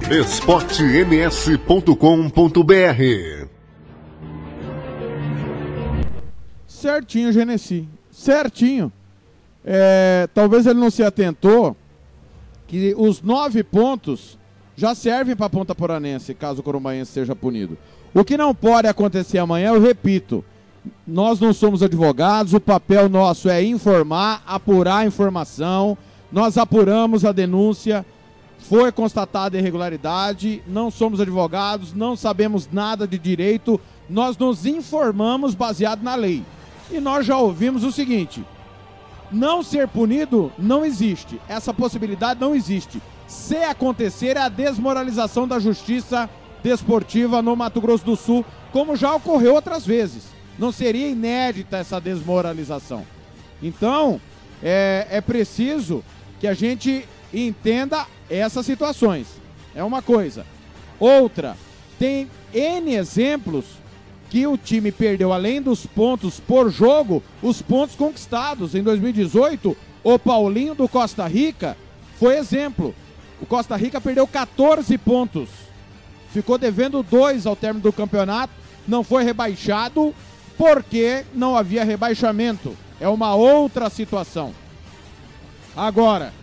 esportems.com.br Certinho, Genesi. Certinho. É, talvez ele não se atentou que os nove pontos já servem para a Ponta Poranense, caso o Corumbaense seja punido. O que não pode acontecer amanhã, eu repito, Nós não somos advogados, o papel nosso é informar, apurar a informação. Nós apuramos a denúncia, foi constatada irregularidade, não somos advogados, não sabemos nada de direito, nós nos informamos baseado na lei. E nós já ouvimos o seguinte: não ser punido não existe. Essa possibilidade não existe. Se acontecer, é a desmoralização da justiça desportiva no Mato Grosso do Sul, como já ocorreu outras vezes. Não seria inédita essa desmoralização. Então, é, é preciso que a gente entenda essas situações. É uma coisa. Outra, tem N exemplos que o time perdeu, além dos pontos por jogo, os pontos conquistados. Em 2018, o Paulinho do Costa Rica foi exemplo. O Costa Rica perdeu 14 pontos. Ficou devendo dois ao término do campeonato. Não foi rebaixado porque não havia rebaixamento. É uma outra situação. Agora,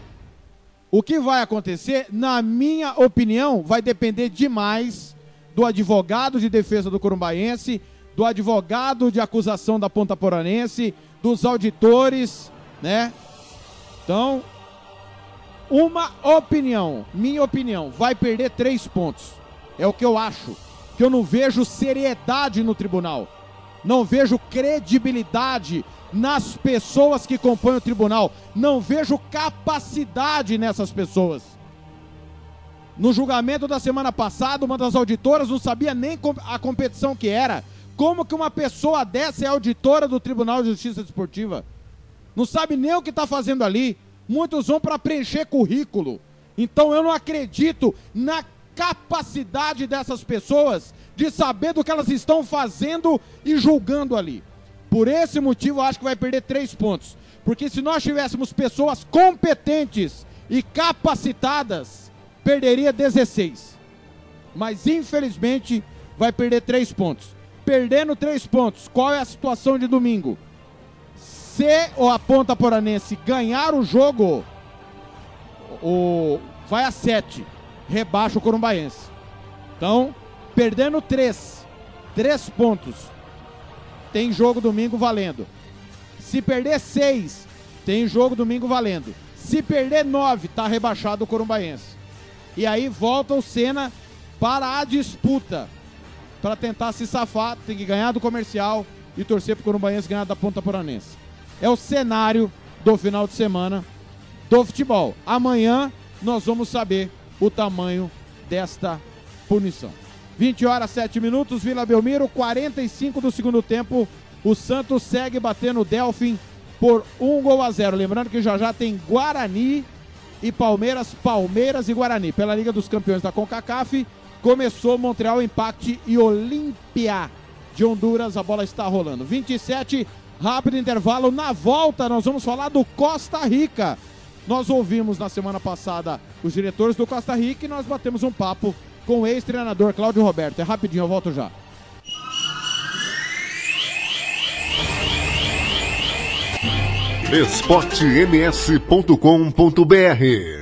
o que vai acontecer, na minha opinião, vai depender demais do advogado de defesa do Corumbaense, do advogado de acusação da Ponta Poranense, dos auditores, né? Então, uma opinião, minha opinião, vai perder três pontos. É o que eu acho. Que eu não vejo seriedade no tribunal. Não vejo credibilidade nas pessoas que compõem o tribunal. Não vejo capacidade nessas pessoas. No julgamento da semana passada, uma das auditoras não sabia nem a competição que era. Como que uma pessoa dessa é auditora do Tribunal de Justiça Desportiva? Não sabe nem o que está fazendo ali. Muitos vão para preencher currículo. Então eu não acredito na capacidade dessas pessoas de saber do que elas estão fazendo e julgando ali. Por esse motivo, eu acho que vai perder três pontos. Porque se nós tivéssemos pessoas competentes e capacitadas, perderia 16. Mas infelizmente vai perder três pontos. Perdendo três pontos, qual é a situação de domingo? Se o Ponta Poranense ganhar o jogo, o, vai a sete, rebaixa o Corumbaense. Então, perdendo três, três pontos, tem jogo domingo valendo. Se perder seis, tem jogo domingo valendo. Se perder nove, tá rebaixado o Corumbaense. E aí volta o Senna para a disputa. Para tentar se safar, tem que ganhar do comercial e torcer pro Corumbaense ganhar da Ponta Poranense. É o cenário do final de semana do futebol. Amanhã nós vamos saber o tamanho desta punição. 20 horas 7 minutos, Vila Belmiro, 45 do segundo tempo. O Santos segue batendo o Delfim por um gol a zero. Lembrando que já já tem Guarani e Palmeiras, Palmeiras e Guarani. Pela Liga dos Campeões da CONCACAF, começou Montreal Impact e Olímpia de Honduras. A bola está rolando. 27, rápido intervalo. Na volta, nós vamos falar do Costa Rica. Nós ouvimos na semana passada os diretores do Costa Rica e nós batemos um papo com o ex-treinador Cláudio Roberto. É rapidinho, eu volto já. esportems.com.br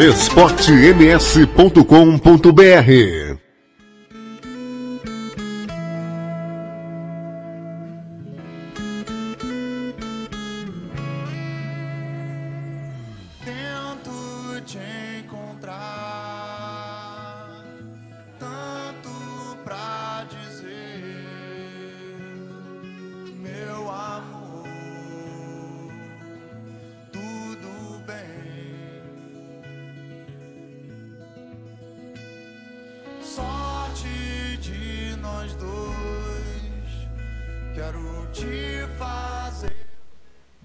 esportems.com.br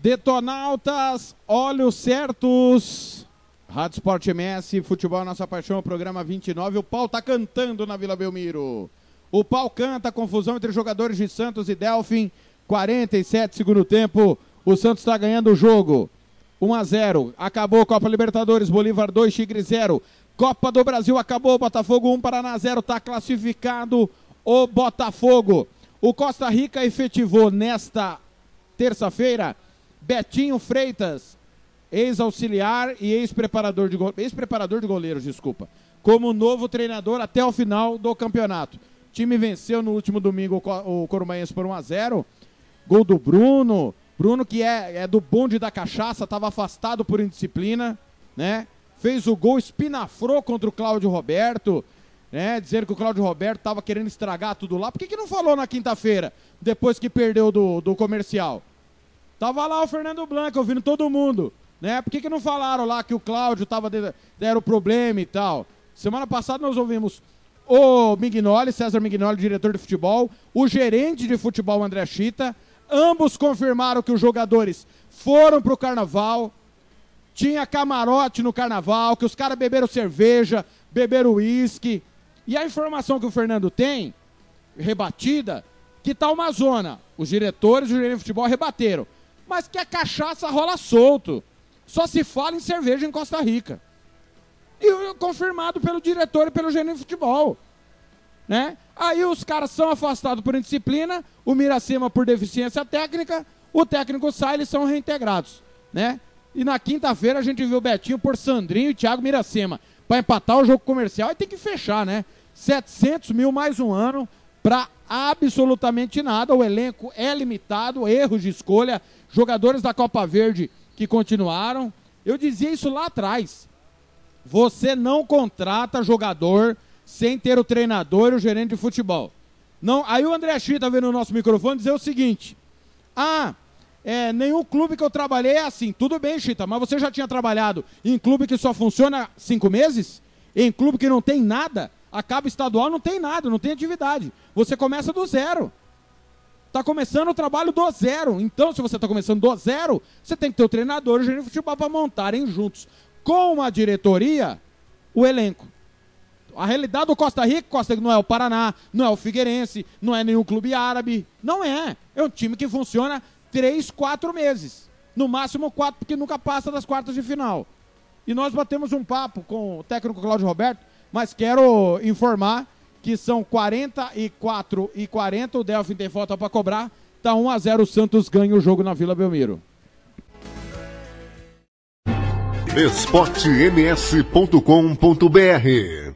Detonautas, olhos certos. Rádio Sport MS, Futebol é Nossa Paixão, programa 29. O pau tá cantando na Vila Belmiro. O pau canta, confusão entre jogadores de Santos e Delfim. 47 segundo tempo. O Santos está ganhando o jogo. 1 a 0. Acabou Copa Libertadores, Bolívar 2, Tigre 0. Copa do Brasil acabou, Botafogo 1, Paraná 0. Está classificado o Botafogo. O Costa Rica efetivou nesta terça-feira Betinho Freitas, ex-auxiliar e ex-preparador de, go... ex-preparador de goleiros, desculpa, como novo treinador até o final do campeonato. O time venceu no último domingo o Corumbaense por 1 a 0. Gol do Bruno. Bruno, que é, é do bonde da cachaça, estava afastado por indisciplina, né? Fez o gol, espinafrou contra o Cláudio Roberto, né? Dizendo que o Cláudio Roberto estava querendo estragar tudo lá. Por que, que não falou na quinta-feira, depois que perdeu do, do comercial? Tava lá o Fernando Blanco ouvindo todo mundo, né? Por que, que não falaram lá que o Cláudio tava era o problema e tal? Semana passada nós ouvimos o Mignoli, César Mignoli, diretor de futebol, o gerente de futebol André Chita, ambos confirmaram que os jogadores foram pro carnaval, tinha camarote no carnaval, que os caras beberam cerveja, beberam uísque. E a informação que o Fernando tem, rebatida, que tá uma zona. Os diretores e o gerente de futebol rebateram mas que a cachaça rola solto. Só se fala em cerveja em Costa Rica. E confirmado pelo diretor e pelo gerente de futebol. Né? Aí os caras são afastados por indisciplina, o Miracema por deficiência técnica, o técnico sai, eles são reintegrados. Né? E na quinta-feira a gente viu o Betinho por Sandrinho e Thiago Miracema. Para empatar o jogo comercial e tem que fechar, né? 700 mil mais um ano para absolutamente nada. O elenco é limitado, erros de escolha, jogadores da Copa Verde que continuaram. Eu dizia isso lá atrás. Você não contrata jogador sem ter o treinador e o gerente de futebol. Não, aí o André Chita veio no nosso microfone dizer o seguinte: Ah, é, nenhum clube que eu trabalhei é assim. Tudo bem, Chita, mas você já tinha trabalhado em clube que só funciona cinco meses? Em clube que não tem nada? Acaba estadual, não tem nada, não tem atividade. Você começa do zero. Está começando o trabalho do zero. Então, se você está começando do zero, você tem que ter o treinador e o gerente de futebol para montarem juntos, com a diretoria, o elenco. A realidade do Costa Rica, Costa Rica não é o Paraná, não é o Figueirense, não é nenhum clube árabe. Não é. É um time que funciona três, quatro meses. No máximo quatro, porque nunca passa das quartas de final. E nós batemos um papo com o técnico Cláudio Roberto, mas quero informar que são 44 e 40. O Delfim tem falta para cobrar. Tá 1 a 0 o Santos ganha o jogo na Vila Belmiro. esportems.com.br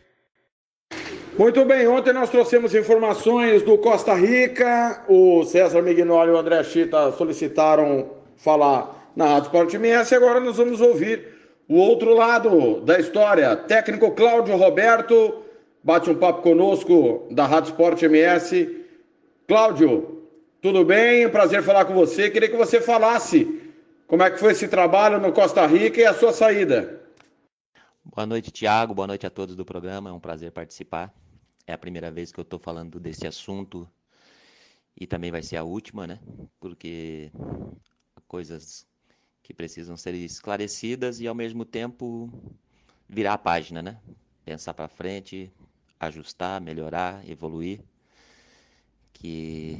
Muito bem, ontem nós trouxemos informações do Costa Rica. O César Mignoli e o André Chita solicitaram falar na Rádio Sport MS. Agora nós vamos ouvir o outro lado da história. Técnico Cláudio Roberto bate um papo conosco da Rádio Sport MS. Cláudio, tudo bem? Prazer falar com você. Queria que você falasse como é que foi esse trabalho no Costa Rica e a sua saída. Boa noite, Tiago. Boa noite a todos do programa. É um prazer participar. É a primeira vez que eu estou falando desse assunto e também vai ser a última, né? Porque coisas que precisam ser esclarecidas e ao mesmo tempo virar a página, né? Pensar para frente, ajustar, melhorar, evoluir. Que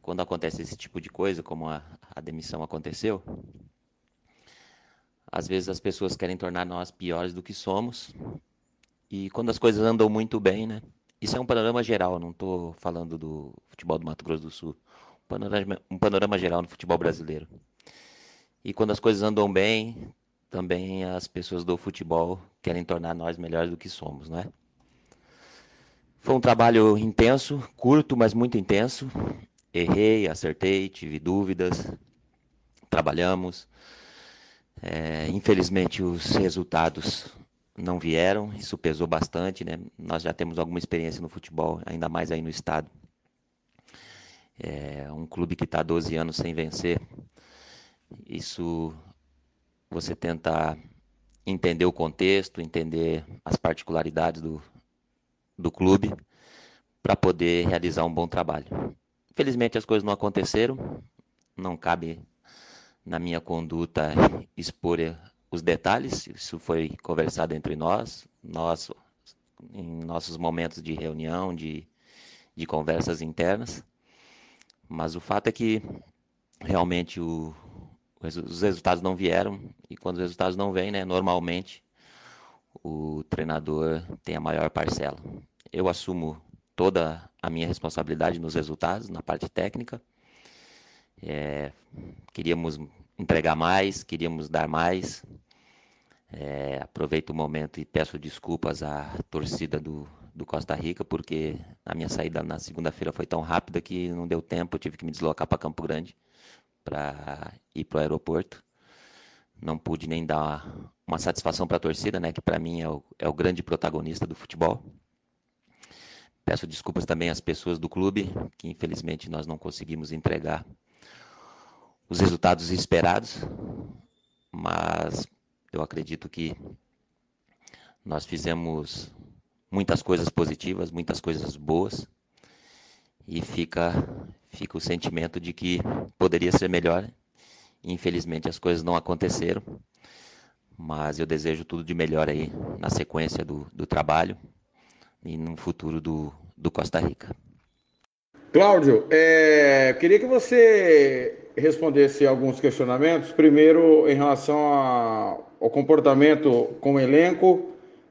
quando acontece esse tipo de coisa, como a, a demissão aconteceu, às vezes as pessoas querem tornar nós piores do que somos. E quando as coisas andam muito bem, né? Isso é um panorama geral, não estou falando do futebol do Mato Grosso do Sul. Um panorama, um panorama geral no futebol brasileiro. E quando as coisas andam bem, também as pessoas do futebol querem tornar nós melhores do que somos, não é? Foi um trabalho intenso, curto, mas muito intenso. Errei, acertei, tive dúvidas, trabalhamos. É, infelizmente, os resultados não vieram, isso pesou bastante, né? Nós já temos alguma experiência no futebol, ainda mais aí no estado. É um clube que está 12 anos sem vencer. Isso você tenta entender o contexto, entender as particularidades do, do clube para poder realizar um bom trabalho. Infelizmente as coisas não aconteceram, não cabe na minha conduta expor os detalhes, isso foi conversado entre nós, nós em nossos momentos de reunião, de, de conversas internas, mas o fato é que realmente o, os resultados não vieram. E quando os resultados não vêm, né, normalmente o treinador tem a maior parcela. Eu assumo toda a minha responsabilidade nos resultados, na parte técnica. É, queríamos entregar mais, queríamos dar mais. É, aproveito o momento e peço desculpas à torcida do, do Costa Rica, porque a minha saída na segunda-feira foi tão rápida que não deu tempo, eu tive que me deslocar para Campo Grande para ir para o aeroporto. Não pude nem dar uma satisfação para a torcida, né, que para mim é o, é o grande protagonista do futebol. Peço desculpas também às pessoas do clube, que infelizmente nós não conseguimos entregar os resultados esperados, mas eu acredito que nós fizemos muitas coisas positivas, muitas coisas boas, e fica, fica o sentimento de que poderia ser melhor. Infelizmente as coisas não aconteceram, mas eu desejo tudo de melhor aí na sequência do, do trabalho e no futuro do, do Costa Rica. Cláudio, é, queria que você respondesse alguns questionamentos. Primeiro, em relação a, ao comportamento com o elenco,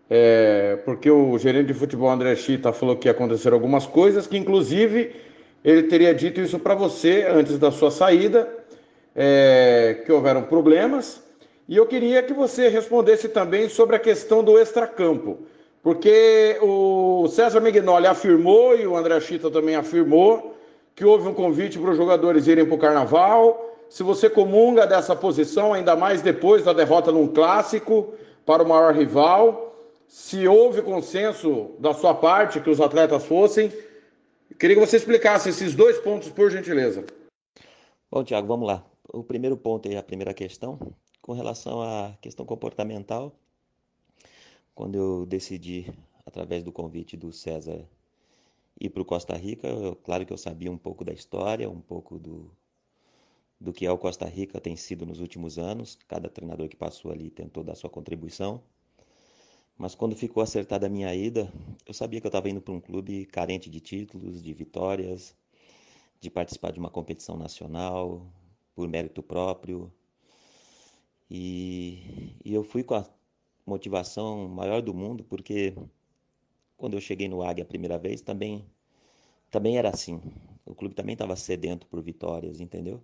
é, porque o gerente de futebol André Chita falou que ia acontecer algumas coisas, que inclusive ele teria dito isso para você antes da sua saída, é, que houveram problemas. E eu queria que você respondesse também sobre a questão do extracampo, porque o César Mignoli afirmou e o André Chita também afirmou que houve um convite para os jogadores irem para o carnaval. Se você comunga dessa posição, ainda mais depois da derrota num clássico para o maior rival, se houve consenso da sua parte que os atletas fossem, queria que você explicasse esses dois pontos, por gentileza. Bom, Tiago, vamos lá. O primeiro ponto é a primeira questão, com relação à questão comportamental. Quando eu decidi, através do convite do César ir para o Costa Rica, eu, claro que eu sabia um pouco da história, um pouco do, do que é o Costa Rica tem sido nos últimos anos. Cada treinador que passou ali tentou dar sua contribuição. Mas quando ficou acertada a minha ida, eu sabia que eu estava indo para um clube carente de títulos, de vitórias, de participar de uma competição nacional, por mérito próprio. E, e eu fui com a motivação maior do mundo, porque quando eu cheguei no Águia a primeira vez, também, também era assim. O clube também estava sedento por vitórias, entendeu?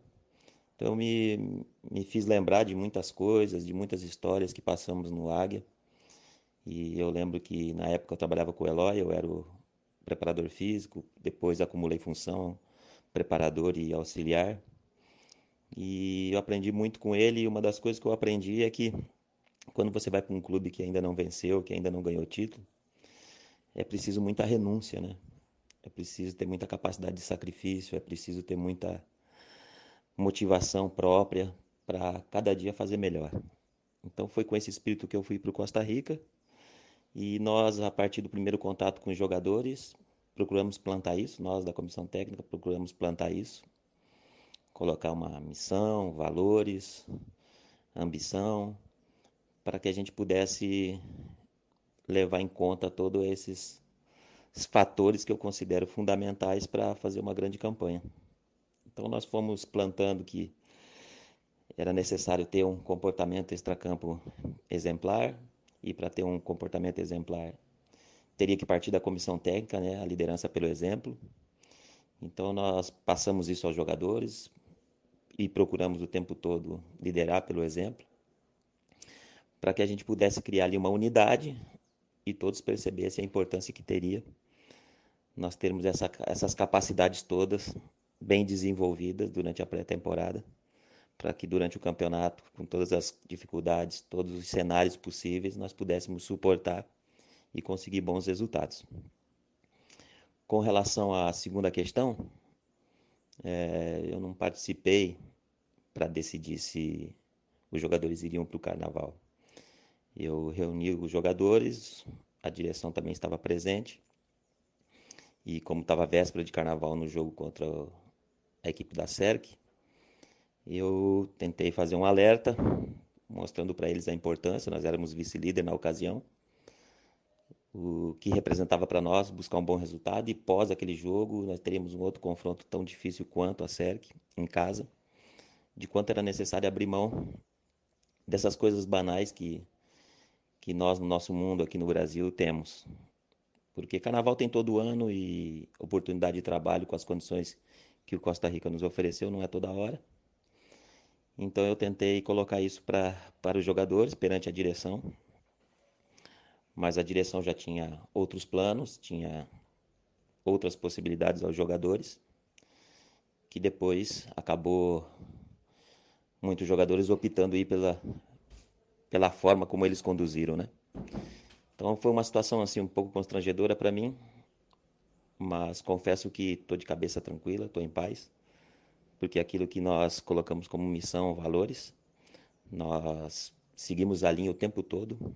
Então me, me fiz lembrar de muitas coisas, de muitas histórias que passamos no Águia. E eu lembro que na época eu trabalhava com o Eloy, eu era o preparador físico, depois acumulei função preparador e auxiliar. E eu aprendi muito com ele, e uma das coisas que eu aprendi é que quando você vai para um clube que ainda não venceu, que ainda não ganhou título, é preciso muita renúncia, né? É preciso ter muita capacidade de sacrifício, é preciso ter muita motivação própria para cada dia fazer melhor. Então foi com esse espírito que eu fui para o Costa Rica e nós, a partir do primeiro contato com os jogadores, procuramos plantar isso, nós da comissão técnica procuramos plantar isso, colocar uma missão, valores, ambição, para que a gente pudesse levar em conta todos esses, fatores que eu considero fundamentais para fazer uma grande campanha. Então nós fomos plantando que era necessário ter um comportamento extracampo exemplar e para ter um comportamento exemplar teria que partir da comissão técnica, né, a liderança pelo exemplo. Então nós passamos isso aos jogadores e procuramos o tempo todo liderar pelo exemplo, para que a gente pudesse criar ali uma unidade e todos percebessem a importância que teria nós termos essa, essas capacidades todas bem desenvolvidas durante a pré-temporada, para que durante o campeonato, com todas as dificuldades, todos os cenários possíveis, nós pudéssemos suportar e conseguir bons resultados. Com relação à segunda questão, é, eu não participei para decidir se os jogadores iriam para o carnaval. Eu reuni os jogadores, a direção também estava presente. E como estava véspera de carnaval no jogo contra a equipe da SERC, eu tentei fazer um alerta, mostrando para eles a importância. Nós éramos vice-líder na ocasião, o que representava para nós buscar um bom resultado. E pós aquele jogo, nós teríamos um outro confronto tão difícil quanto a SERC em casa. de quanto era necessário abrir mão dessas coisas banais que, que nós, no nosso mundo aqui no Brasil, temos. Porque carnaval tem todo ano e oportunidade de trabalho com as condições que o Costa Rica nos ofereceu não é toda hora. Então eu tentei colocar isso para os jogadores perante a direção, mas a direção já tinha outros planos, tinha outras possibilidades aos jogadores, que depois acabou muitos jogadores optando ir pela, pela forma como eles conduziram, né? Então foi uma situação assim um pouco constrangedora para mim, mas confesso que estou de cabeça tranquila, estou em paz, porque aquilo que nós colocamos como missão, valores, nós seguimos a linha o tempo todo,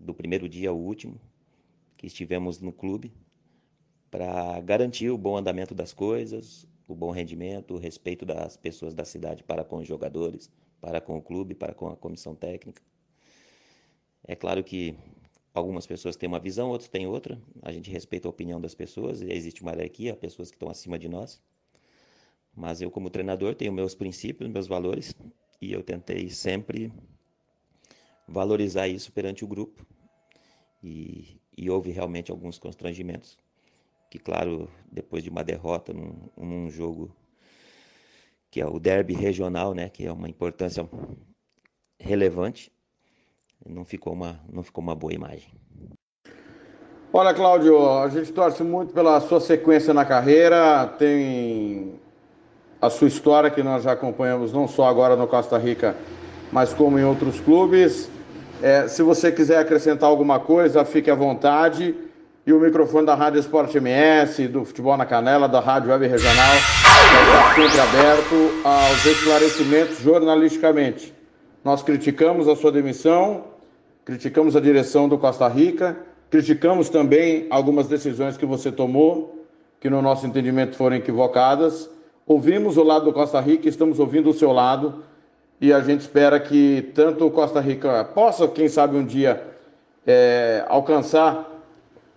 do primeiro dia ao último que estivemos no clube, para garantir o bom andamento das coisas, o bom rendimento, o respeito das pessoas da cidade para com os jogadores, para com o clube, para com a comissão técnica. É claro que algumas pessoas têm uma visão, outros têm outra. A gente respeita a opinião das pessoas, existe uma hierarquia, pessoas que estão acima de nós. Mas eu, como treinador, tenho meus princípios, meus valores, e eu tentei sempre valorizar isso perante o grupo. E, e houve realmente alguns constrangimentos, que, claro, depois de uma derrota num, num jogo que é o derby regional, né, que é uma importância relevante, não ficou uma, não ficou uma boa imagem. Olha, Cláudio, a gente torce muito pela sua sequência na carreira, tem a sua história que nós já acompanhamos não só agora no Costa Rica, mas como em outros clubes. É, se você quiser acrescentar alguma coisa, fique à vontade. E o microfone da Rádio Esporte MS, do Futebol na Canela, da Rádio Web Regional, está sempre aberto aos esclarecimentos jornalisticamente. Nós criticamos a sua demissão, criticamos a direção do Costa Rica, criticamos também algumas decisões que você tomou, que no nosso entendimento foram equivocadas. Ouvimos o lado do Costa Rica, estamos ouvindo o seu lado e a gente espera que tanto Costa Rica possa, quem sabe um dia, é, alcançar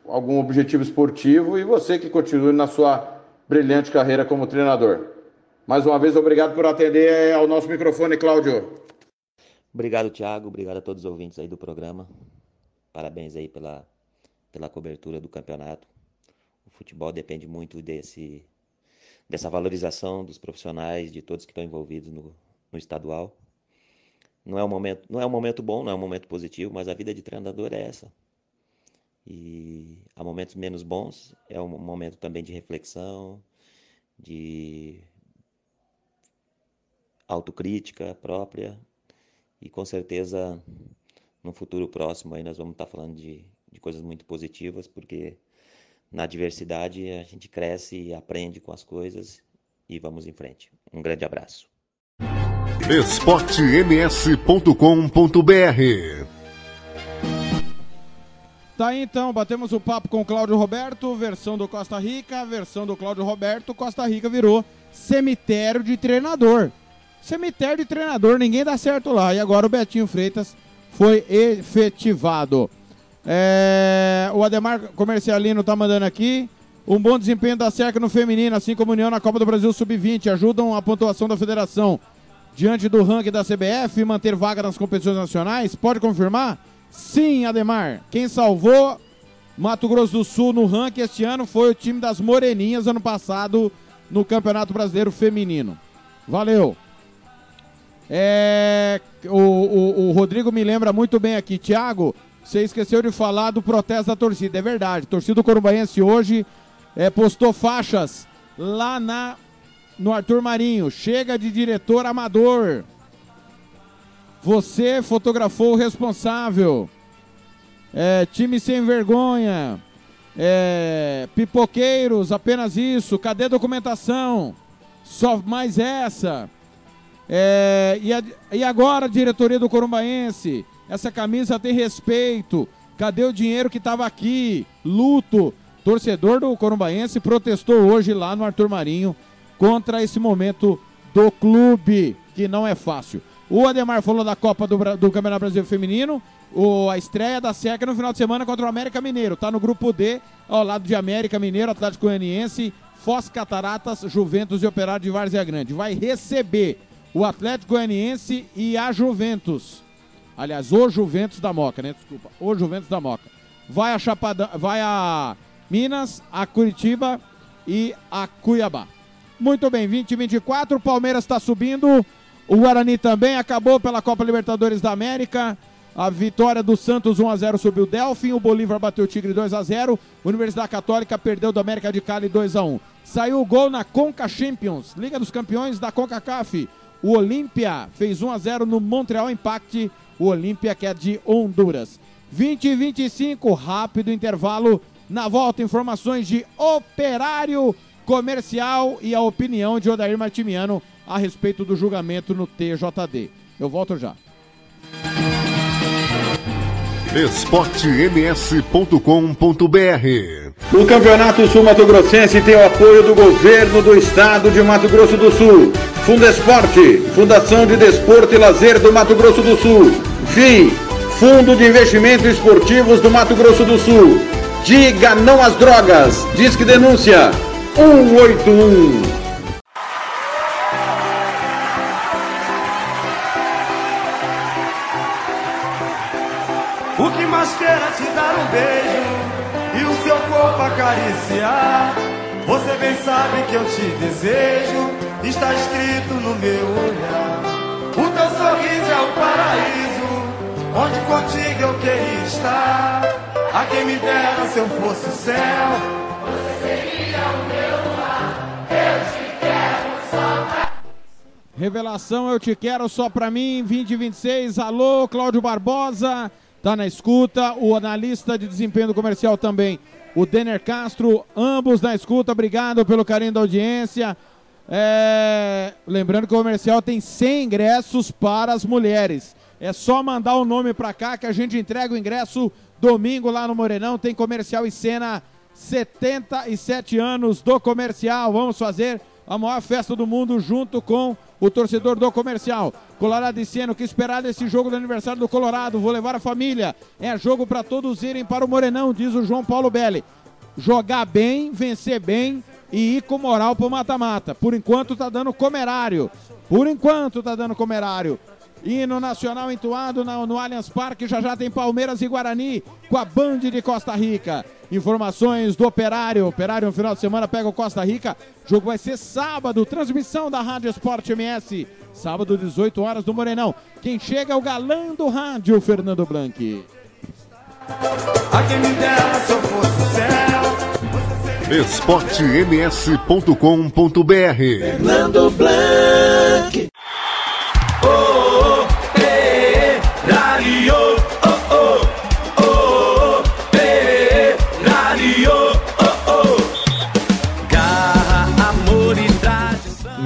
algum objetivo esportivo e você que continue na sua brilhante carreira como treinador. Mais uma vez, obrigado por atender ao nosso microfone, Cláudio. Obrigado, Thiago. Obrigado a todos os ouvintes aí do programa. Parabéns aí pela, pela cobertura do campeonato. O futebol depende muito desse, dessa valorização dos profissionais, de todos que estão envolvidos no, no estadual. Não é um momento, não é um momento bom, não é um momento positivo, mas a vida de treinador é essa. E há momentos menos bons, é um momento também de reflexão, de autocrítica própria, e com certeza no futuro próximo aí nós vamos estar falando de, de coisas muito positivas, porque na diversidade a gente cresce e aprende com as coisas e vamos em frente. Um grande abraço. esportems.com.br Tá aí então, batemos o papo com Cláudio Roberto, versão do Costa Rica, versão do Cláudio Roberto, Costa Rica virou cemitério de treinador cemitério de treinador, ninguém dá certo lá. E agora o Betinho Freitas foi efetivado. É, o Ademar Comercialino tá mandando aqui. Um bom desempenho da Cerca no feminino, assim como União na Copa do Brasil Sub-20, ajudam a pontuação da federação diante do ranking da CBF e manter vaga nas competições nacionais? Pode confirmar? Sim, Ademar. Quem salvou Mato Grosso do Sul no ranking este ano foi o time das Moreninhas ano passado no Campeonato Brasileiro Feminino. Valeu. É, o, o, o, Rodrigo me lembra muito bem aqui. Tiago, você esqueceu de falar do protesto da torcida. É verdade. A torcida do Corumbaense hoje é, postou faixas lá na, no Arthur Marinho. Chega de diretor amador. Você fotografou o responsável. É, time sem vergonha. É, pipoqueiros, apenas isso. Cadê a documentação? Só mais essa. É, e, a, e agora, diretoria do Corumbaense? Essa camisa tem respeito. Cadê o dinheiro que estava aqui? Luto. Torcedor do Corumbaense protestou hoje lá no Arthur Marinho contra esse momento do clube, que não é fácil. O Ademar falou da Copa do, do Campeonato Brasileiro Feminino, o, a estreia da SECA no final de semana contra o América Mineiro. Tá no grupo D, ao lado de América Mineiro, Atlético Goianiense, Foz Cataratas, Juventus e Operário de Várzea Grande. Vai receber o Atlético Goianiense e a Juventus. Aliás, o Juventus da Moca, né? Desculpa, o Juventus da Moca. Vai a Chapada, vai a Minas, a Curitiba e a Cuiabá. Muito bem, 2024, o Palmeiras está subindo, o Guarani também acabou pela Copa Libertadores da América. A vitória do Santos 1 a 0 sobre o Delfim, o Bolívar bateu o Tigre 2 a 0, Universidade Católica perdeu do América de Cali 2 a 1. Saiu o gol na Conca Champions, Liga dos Campeões da CONCACAF. O Olímpia fez 1 a 0 no Montreal Impact, o Olímpia que é de Honduras. 20 e 25, rápido intervalo. Na volta, informações de Operário Comercial e a opinião de Odair Martimiano a respeito do julgamento no TJD. Eu volto já. esportems.com.br O Campeonato Sul Mato Grossense tem o apoio do governo do estado de Mato Grosso do Sul. Fundesporte, Fundação de Desporto e Lazer do Mato Grosso do Sul. FII, Fundo de Investimentos Esportivos do Mato Grosso do Sul. Diga não às drogas. Disque denúncia 181. O que mais queira te dar um beijo e o seu corpo acariciar. Você bem sabe que eu te desejo, está escrito no meu olhar. O teu sorriso é o paraíso, onde contigo eu queria estar. A quem me dera se eu fosse o céu. Você seria o meu Revelação, eu te quero só pra mim, 2026. Alô, Cláudio Barbosa, tá na escuta. O analista de desempenho do comercial também, o Denner Castro, ambos na escuta. Obrigado pelo carinho da audiência. É, Lembrando que o comercial tem 100 ingressos para as mulheres. É só mandar o nome pra cá que a gente entrega o ingresso domingo lá no Morenão. Tem comercial e cena 77 anos do comercial. Vamos fazer a maior festa do mundo junto com o torcedor do comercial. Colorado e Ciano, que esperar desse jogo do aniversário do Colorado? Vou levar a família. É jogo para todos irem para o Morenão, diz o João Paulo Belli. Jogar bem, vencer bem e ir com moral pro mata-mata. Por enquanto tá dando comerário. Por enquanto tá dando comerário. Hino Nacional entoado no, no Allianz Parque, já já tem Palmeiras e Guarani com a Band de Costa Rica. Informações do Operário. Operário no final de semana pega o Costa Rica. Jogo vai ser sábado, transmissão da Rádio Esporte MS. Sábado, 18 horas do Morenão. Quem chega é o galã do rádio, Fernando Blanc. Céu. esportems.com.br Fernando Blanc. Oh,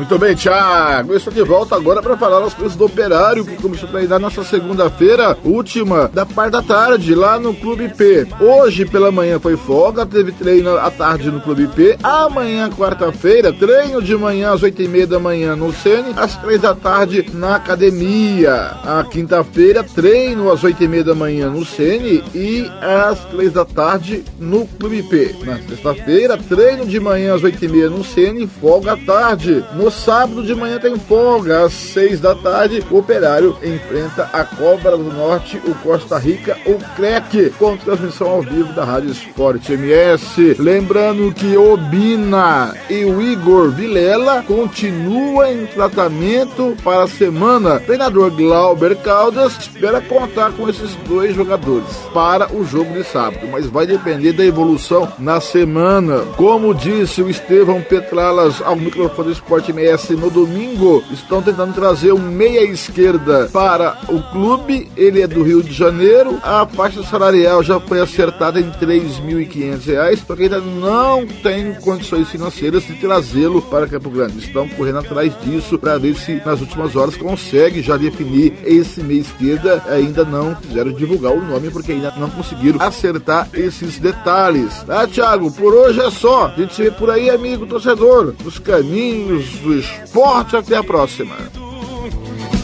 Muito bem, Thiago. Eu estou de volta agora para falar as coisas do Operário, que começou a treinar nessa segunda-feira, última, da parte da tarde, lá no Clube P. Hoje, pela manhã, foi folga, teve treino à tarde no Clube P. Amanhã, quarta-feira, treino de manhã às oito e meia da manhã no Sene, às três da tarde na academia. A quinta-feira, treino às oito e meia da manhã no Sene e às três da tarde no Clube P. Na sexta-feira, treino de manhã às oito e meia no Sene, folga à tarde. No sábado de manhã tem folga, às seis da tarde, o Operário enfrenta a Cobra do Norte, o Costa Rica, o CREC, com transmissão ao vivo da Rádio Esporte MS. Lembrando que o Bina e o Igor Vilela continuam em tratamento para a semana. O treinador Glauber Caldas espera contar com esses dois jogadores para o jogo de sábado, mas vai depender da evolução na semana. Como disse o Estevão Petralas ao microfone do Esporte MS no domingo, estão tentando trazer um meia esquerda para o clube. Ele é do Rio de Janeiro. A faixa salarial já foi acertada em R$ 3.500, porque ainda não tem condições financeiras de trazê-lo para Campo Grande. Estão correndo atrás disso para ver se nas últimas horas consegue já definir esse meia esquerda. Ainda não quiseram divulgar o nome porque ainda não conseguiram acertar esses detalhes. Tá, Thiago? Por hoje é só. A gente se vê por aí, amigo torcedor, nos caminhos do esporte. Até a próxima.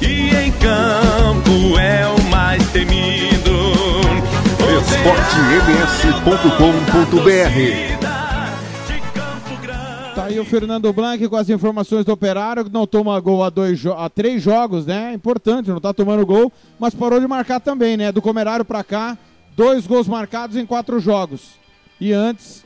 E em campo é o mais temido. esportems.com.br Tá aí o Fernando Blanc com as informações do Operário, que não toma gol há, dois jo- há três jogos, né? Importante, não tá tomando gol, mas parou de marcar também, né? Do Comerário pra cá, dois gols marcados em quatro jogos. E antes,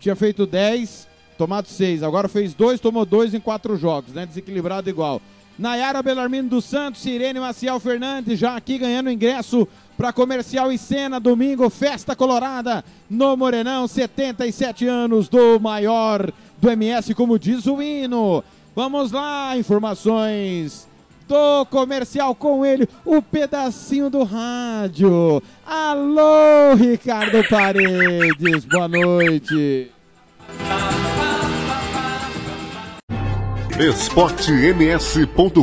tinha feito 10, tomado 6. Agora fez dois, tomou dois em quatro jogos, né? Desequilibrado igual. Nayara Belarmino dos Santos, Sirene Maciel Fernandes, já aqui ganhando ingresso para Comercial e Cena, domingo, Festa Colorada, no Morenão, 77 anos do maior do MS, como diz o hino. Vamos lá, informações do comercial com ele, o pedacinho do rádio. Alô, Ricardo Paredes, boa noite. esportems.com.br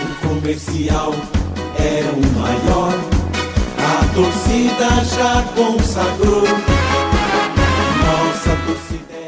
O comercial é o maior, a torcida já consagrou.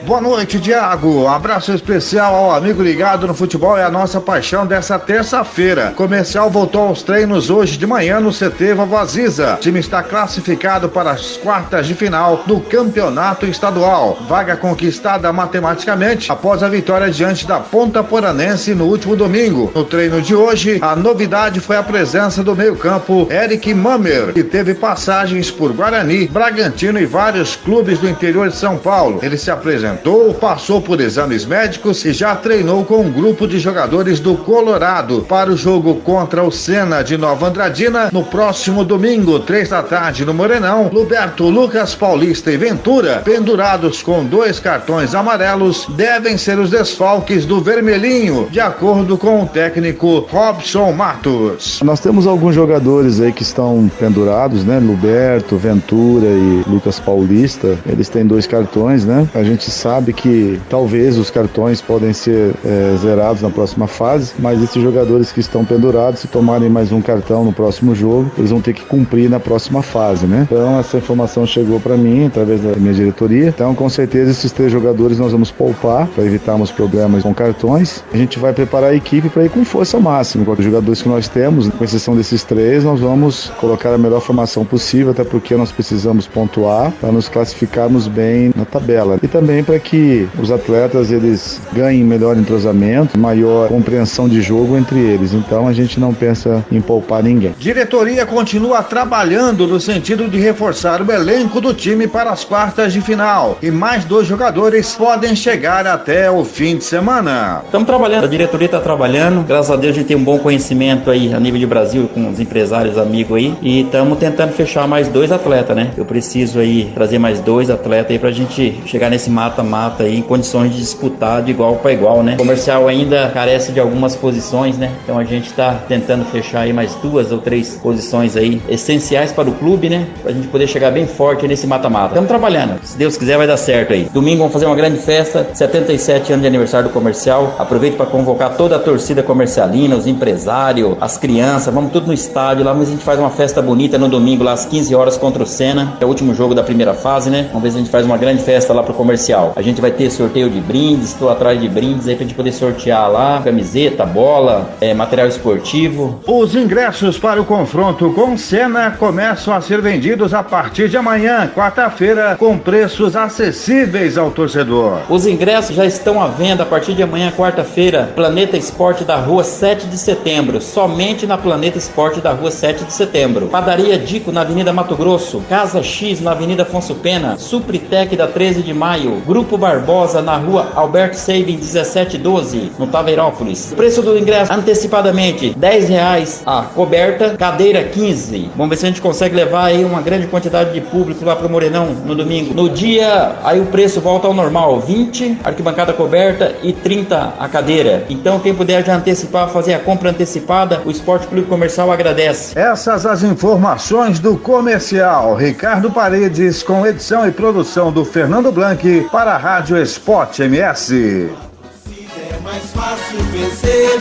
Boa noite, Diago. Um abraço especial ao amigo ligado no futebol é a nossa paixão dessa terça-feira. Comercial voltou aos treinos hoje de manhã no CT Vovoziza. O time está classificado para as quartas de final do campeonato estadual. Vaga conquistada matematicamente após a vitória diante da Ponta Poranense no último domingo. No treino de hoje, a novidade foi a presença do meio-campo Eric Mamer, que teve passagens por Guarani, Bragantino e vários clubes do interior de São Paulo. Ele se apresentou, passou por exames médicos e já treinou com um grupo de jogadores do Colorado para o jogo contra o Senna de Nova Andradina no próximo domingo, três da tarde no Morenão. Luberto, Lucas Paulista e Ventura, pendurados com dois cartões amarelos, devem ser os desfalques do Vermelhinho, de acordo com o técnico Robson Matos. Nós temos alguns jogadores aí que estão pendurados, né? Luberto, Ventura e Lucas Paulista. Eles têm dois cartões, né? A gente sabe que talvez os cartões podem ser é, zerados na próxima fase, mas esses jogadores que estão pendurados, se tomarem mais um cartão no próximo jogo, eles vão ter que cumprir na próxima fase, né? Então essa informação chegou para mim através da minha diretoria. Então com certeza esses três jogadores nós vamos poupar para evitarmos problemas com cartões. A gente vai preparar a equipe para ir com força máxima com os jogadores que nós temos, com exceção desses três, nós vamos colocar a melhor formação possível, até porque nós precisamos pontuar para nos classificarmos bem na tabela. E também para que os atletas eles ganhem melhor entrosamento, maior compreensão de jogo entre eles. Então a gente não pensa em poupar ninguém. Diretoria continua trabalhando no sentido de reforçar o elenco do time para as quartas de final e mais dois jogadores podem chegar até o fim de semana. Estamos trabalhando, a diretoria está trabalhando. Graças a Deus a gente tem um bom conhecimento aí a nível de Brasil com os empresários amigos aí. E estamos tentando fechar mais dois atletas, né? Eu preciso aí trazer mais dois atletas aí pra gente chegar nesse mata-mata aí em condições de disputar de igual para igual, né? O comercial ainda carece de algumas posições, né? Então a gente está tentando fechar aí mais duas ou três posições aí essenciais para o clube, né? Pra gente poder chegar bem forte nesse mata-mata. Estamos trabalhando. Se Deus quiser vai dar certo aí. Domingo vamos fazer uma grande festa, 77 anos de aniversário do comercial. Aproveito para convocar toda a torcida comercialina, os empresários, as crianças, vamos tudo no estádio lá, mas a gente faz uma festa bonita no domingo lá às 15 horas contra o Senna, é o último jogo da primeira fase, né? Vamos ver se a gente faz uma grande festa lá pro comercial. A gente vai ter sorteio de brindes, estou atrás de brindes aí pra gente poder sortear lá, camiseta, bola, é, material esportivo. Os ingressos para o confronto com Senna começam a ser vendidos a partir de amanhã, quarta-feira, com preços acessíveis ao torcedor. Os ingressos já estão à venda a partir de amanhã, quarta-feira, Planeta Esporte da Rua 7 de Setembro, somente na Planeta Esporte da Rua 7 de Setembro. Padaria Dico na Avenida Mato Grosso, Casa X na Avenida Afonso Pena, Supritec da 13 de Maio, Grupo Barbosa na Rua Alberto Seibin 1712, no Taveirópolis. Preço do ingresso antecipadamente, 10 reais a coberta, cadeira 15. Vamos ver se a gente consegue levar aí uma grande quantidade de público lá pro Morenão no domingo. No dia, aí o preço volta ao normal, 20 arquibancada coberta e 30 a cadeira. Então quem puder já antecipar, fazer a compra antecipada, o Esporte Clube Comercial agradece. Essas as informações do comercial. Ricardo Paredes com edição e produção do Fernando Blanc para a Rádio Sport MS. é mais fácil vencer.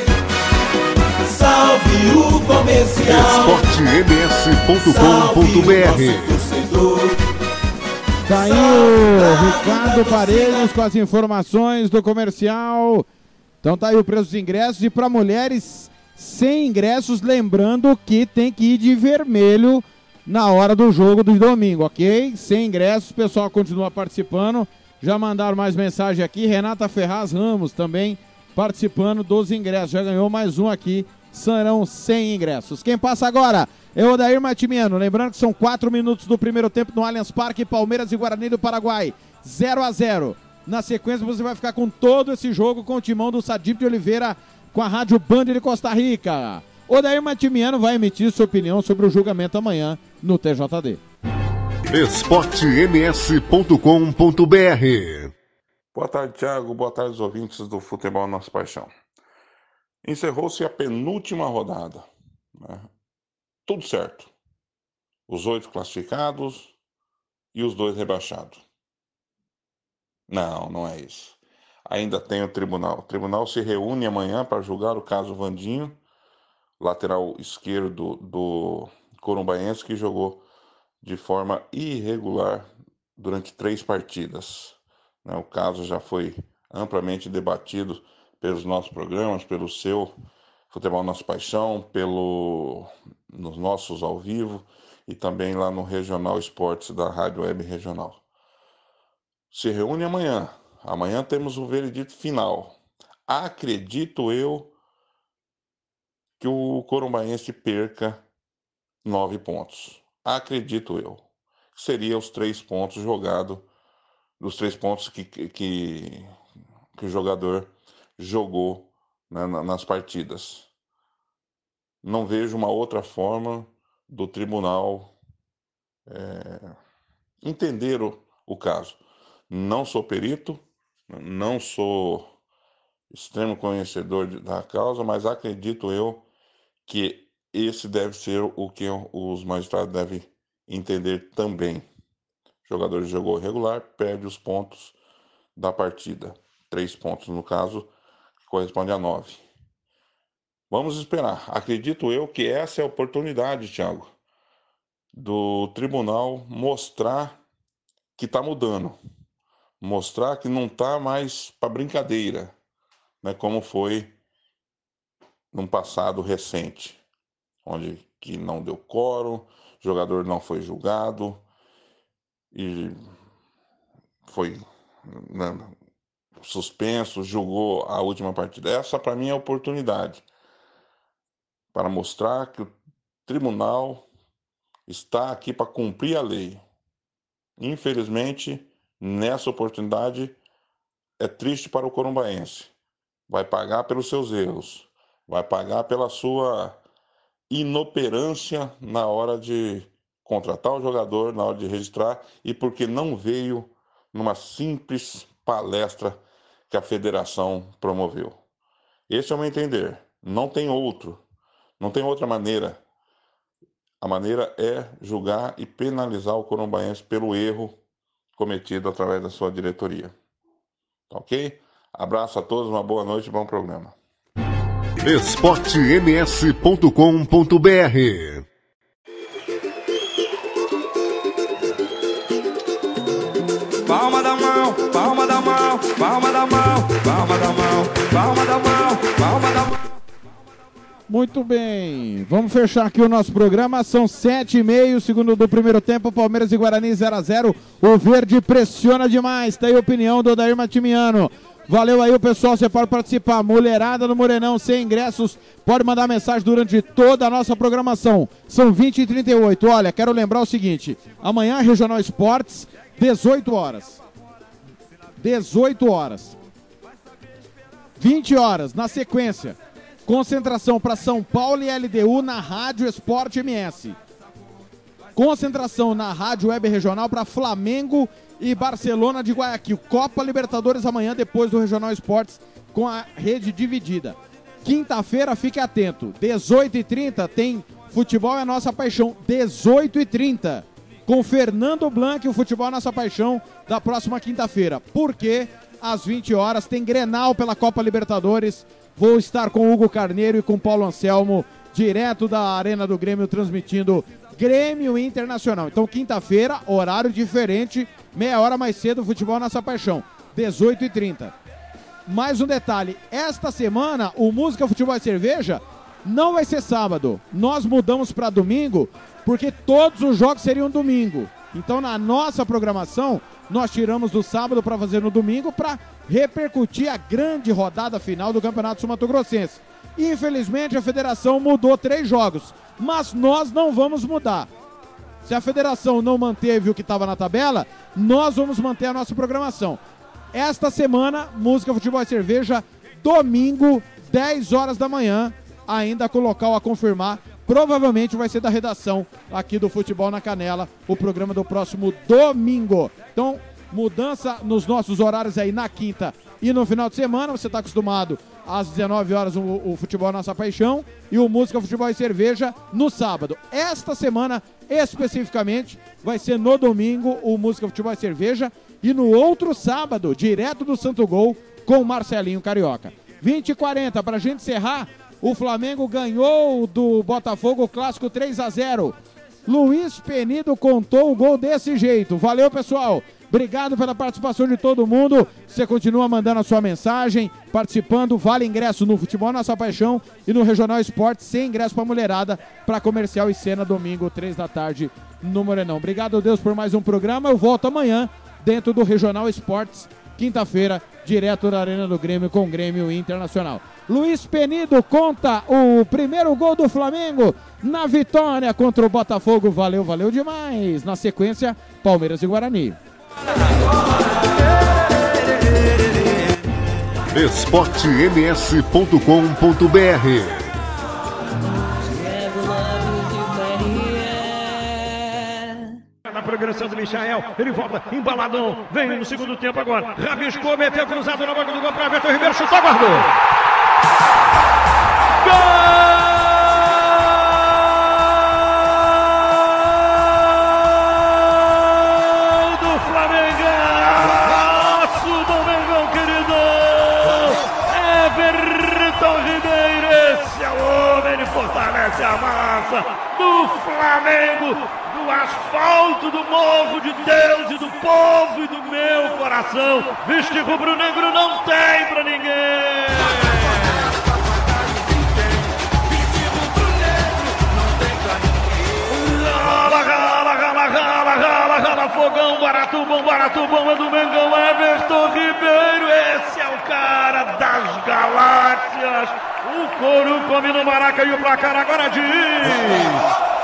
Salve o comercial. esportems.com.br. Tá aí o Ricardo Paredes com as informações do comercial. Então tá aí o preço dos ingressos e para mulheres sem ingressos, lembrando que tem que ir de vermelho na hora do jogo do domingo, ok? Sem ingressos, o pessoal continua participando. Já mandaram mais mensagem aqui. Renata Ferraz Ramos também participando dos ingressos. Já ganhou mais um aqui. Serão 100 ingressos. Quem passa agora é o Odair Matimiano. Lembrando que são 4 minutos do primeiro tempo no Allianz Parque, Palmeiras e Guarani do Paraguai. 0 a 0 Na sequência, você vai ficar com todo esse jogo com o timão do Sadip de Oliveira com a Rádio Band de Costa Rica. Odair Matimiano vai emitir sua opinião sobre o julgamento amanhã no TJD. esportems.com.br Boa tarde, Thiago. Boa tarde, os ouvintes do Futebol Nossa Paixão. Encerrou-se a penúltima rodada. né? Tudo certo. Os oito classificados e os dois rebaixados. Não, não é isso. Ainda tem o tribunal. O tribunal se reúne amanhã para julgar o caso Vandinho, lateral esquerdo do Corumbaense, que jogou de forma irregular durante três partidas. né? O caso já foi amplamente debatido pelos nossos programas, pelo seu Futebol Nossa Paixão, pelo nos nossos ao vivo e também lá no Regional Esportes da Rádio Web Regional. Se reúne amanhã. Amanhã temos o veredito final. Acredito eu que o Corumbaense perca nove pontos. Acredito eu. Seria os três pontos jogados, dos três pontos que, que, que o jogador jogou né, na- nas partidas. Não vejo uma outra forma do tribunal é, entender o, o caso. Não sou perito, não sou extremo conhecedor da causa, mas acredito eu que esse deve ser o que os magistrados devem entender também. O jogador jogou regular, perde os pontos da partida. Três pontos, no caso, que corresponde a nove. Vamos esperar. Acredito eu que essa é a oportunidade, Thiago, do tribunal mostrar que está mudando. Mostrar que não está mais para brincadeira, né, como foi num passado recente, onde que não deu quórum, o jogador não foi julgado e foi né, suspenso, julgou a última partida. Essa para mim é a oportunidade para mostrar que o tribunal está aqui para cumprir a lei. Infelizmente, nessa oportunidade é triste para o corumbaense. Vai pagar pelos seus erros, vai pagar pela sua inoperância na hora de contratar o jogador, na hora de registrar e porque não veio numa simples palestra que a federação promoveu. Esse é o meu entender. Não tem outro. Não tem outra maneira. A maneira é julgar e penalizar o corumbaense pelo erro cometido através da sua diretoria. Tá ok? Abraço a todos, uma boa noite e bom programa. esportems.com.br Palma da mão, palma da mão, palma da mão, palma da mão, palma da mão, palma da mão. Muito bem, vamos fechar aqui o nosso programa. São sete e meio, segundo do primeiro tempo, Palmeiras e Guarani 0 a 0 O verde pressiona demais. Tá aí a opinião do Odair Matimiano. Valeu aí o pessoal, você pode participar. Mulherada no Morenão, sem ingressos, pode mandar mensagem durante toda a nossa programação. São 20 e 38. Olha, quero lembrar o seguinte: amanhã, Regional Esportes, 18 horas. 18 horas. 20 horas, na sequência. Concentração para São Paulo e LDU na Rádio Esporte MS. Concentração na Rádio Web Regional para Flamengo e Barcelona de Guayaquil. Copa Libertadores amanhã, depois do Regional Esportes, com a rede dividida. Quinta-feira, fique atento. 18h30 tem Futebol é Nossa Paixão. 18h30 com Fernando Blanc, o Futebol é Nossa Paixão, da próxima quinta-feira. Porque às 20 horas tem Grenal pela Copa Libertadores. Vou estar com Hugo Carneiro e com Paulo Anselmo, direto da Arena do Grêmio, transmitindo Grêmio Internacional. Então, quinta-feira, horário diferente, meia hora mais cedo, Futebol Nossa Paixão, 18h30. Mais um detalhe, esta semana, o Música Futebol e Cerveja não vai ser sábado. Nós mudamos para domingo porque todos os jogos seriam domingo. Então, na nossa programação, nós tiramos do sábado para fazer no domingo para repercutir a grande rodada final do Campeonato Sumato-Grossense. Infelizmente, a federação mudou três jogos, mas nós não vamos mudar. Se a federação não manteve o que estava na tabela, nós vamos manter a nossa programação. Esta semana, Música, Futebol e Cerveja, domingo, 10 horas da manhã, ainda com local a confirmar. Provavelmente vai ser da redação aqui do Futebol na Canela, o programa do próximo domingo. Então, mudança nos nossos horários aí na quinta e no final de semana. Você está acostumado às 19 horas o, o Futebol Nossa Paixão e o Música, Futebol e Cerveja no sábado. Esta semana, especificamente, vai ser no domingo o Música, Futebol e Cerveja e no outro sábado, direto do Santo Gol, com Marcelinho Carioca. 20 e 40, para a gente encerrar, o Flamengo ganhou do Botafogo o clássico 3 a 0 Luiz Penido contou o gol desse jeito. Valeu, pessoal. Obrigado pela participação de todo mundo. Você continua mandando a sua mensagem, participando. Vale ingresso no Futebol Nossa Paixão e no Regional Esporte, sem ingresso para mulherada, para comercial e cena, domingo, três da tarde, no Morenão. Obrigado, Deus, por mais um programa. Eu volto amanhã, dentro do Regional Esportes, quinta-feira, direto da Arena do Grêmio com o Grêmio Internacional. Luiz Penido conta o primeiro gol do Flamengo na vitória contra o Botafogo. Valeu, valeu demais. Na sequência, Palmeiras e Guarani. esportems.com.br progressão do Michael, ele volta embaladão, vem no segundo tempo agora. Rabiscou, meteu cruzado na boca do gol para Everton Ribeiro, chutou, guardou. Gol Flamengo, do asfalto, do morro de Deus e do povo e do meu coração. Viste rubro-negro não tem pra ninguém! Fogão, barato bom, é do Mengão, Everton Ribeiro, esse é o cara das galáxias. O couro come no Maraca e o placar agora diz.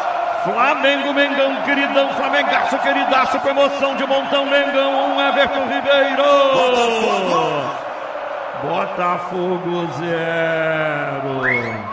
Flamengo, Mengão, queridão, Flamengaço, queridaço, com emoção de montão, Mengão, um Everton Ribeiro. Botafogo zero.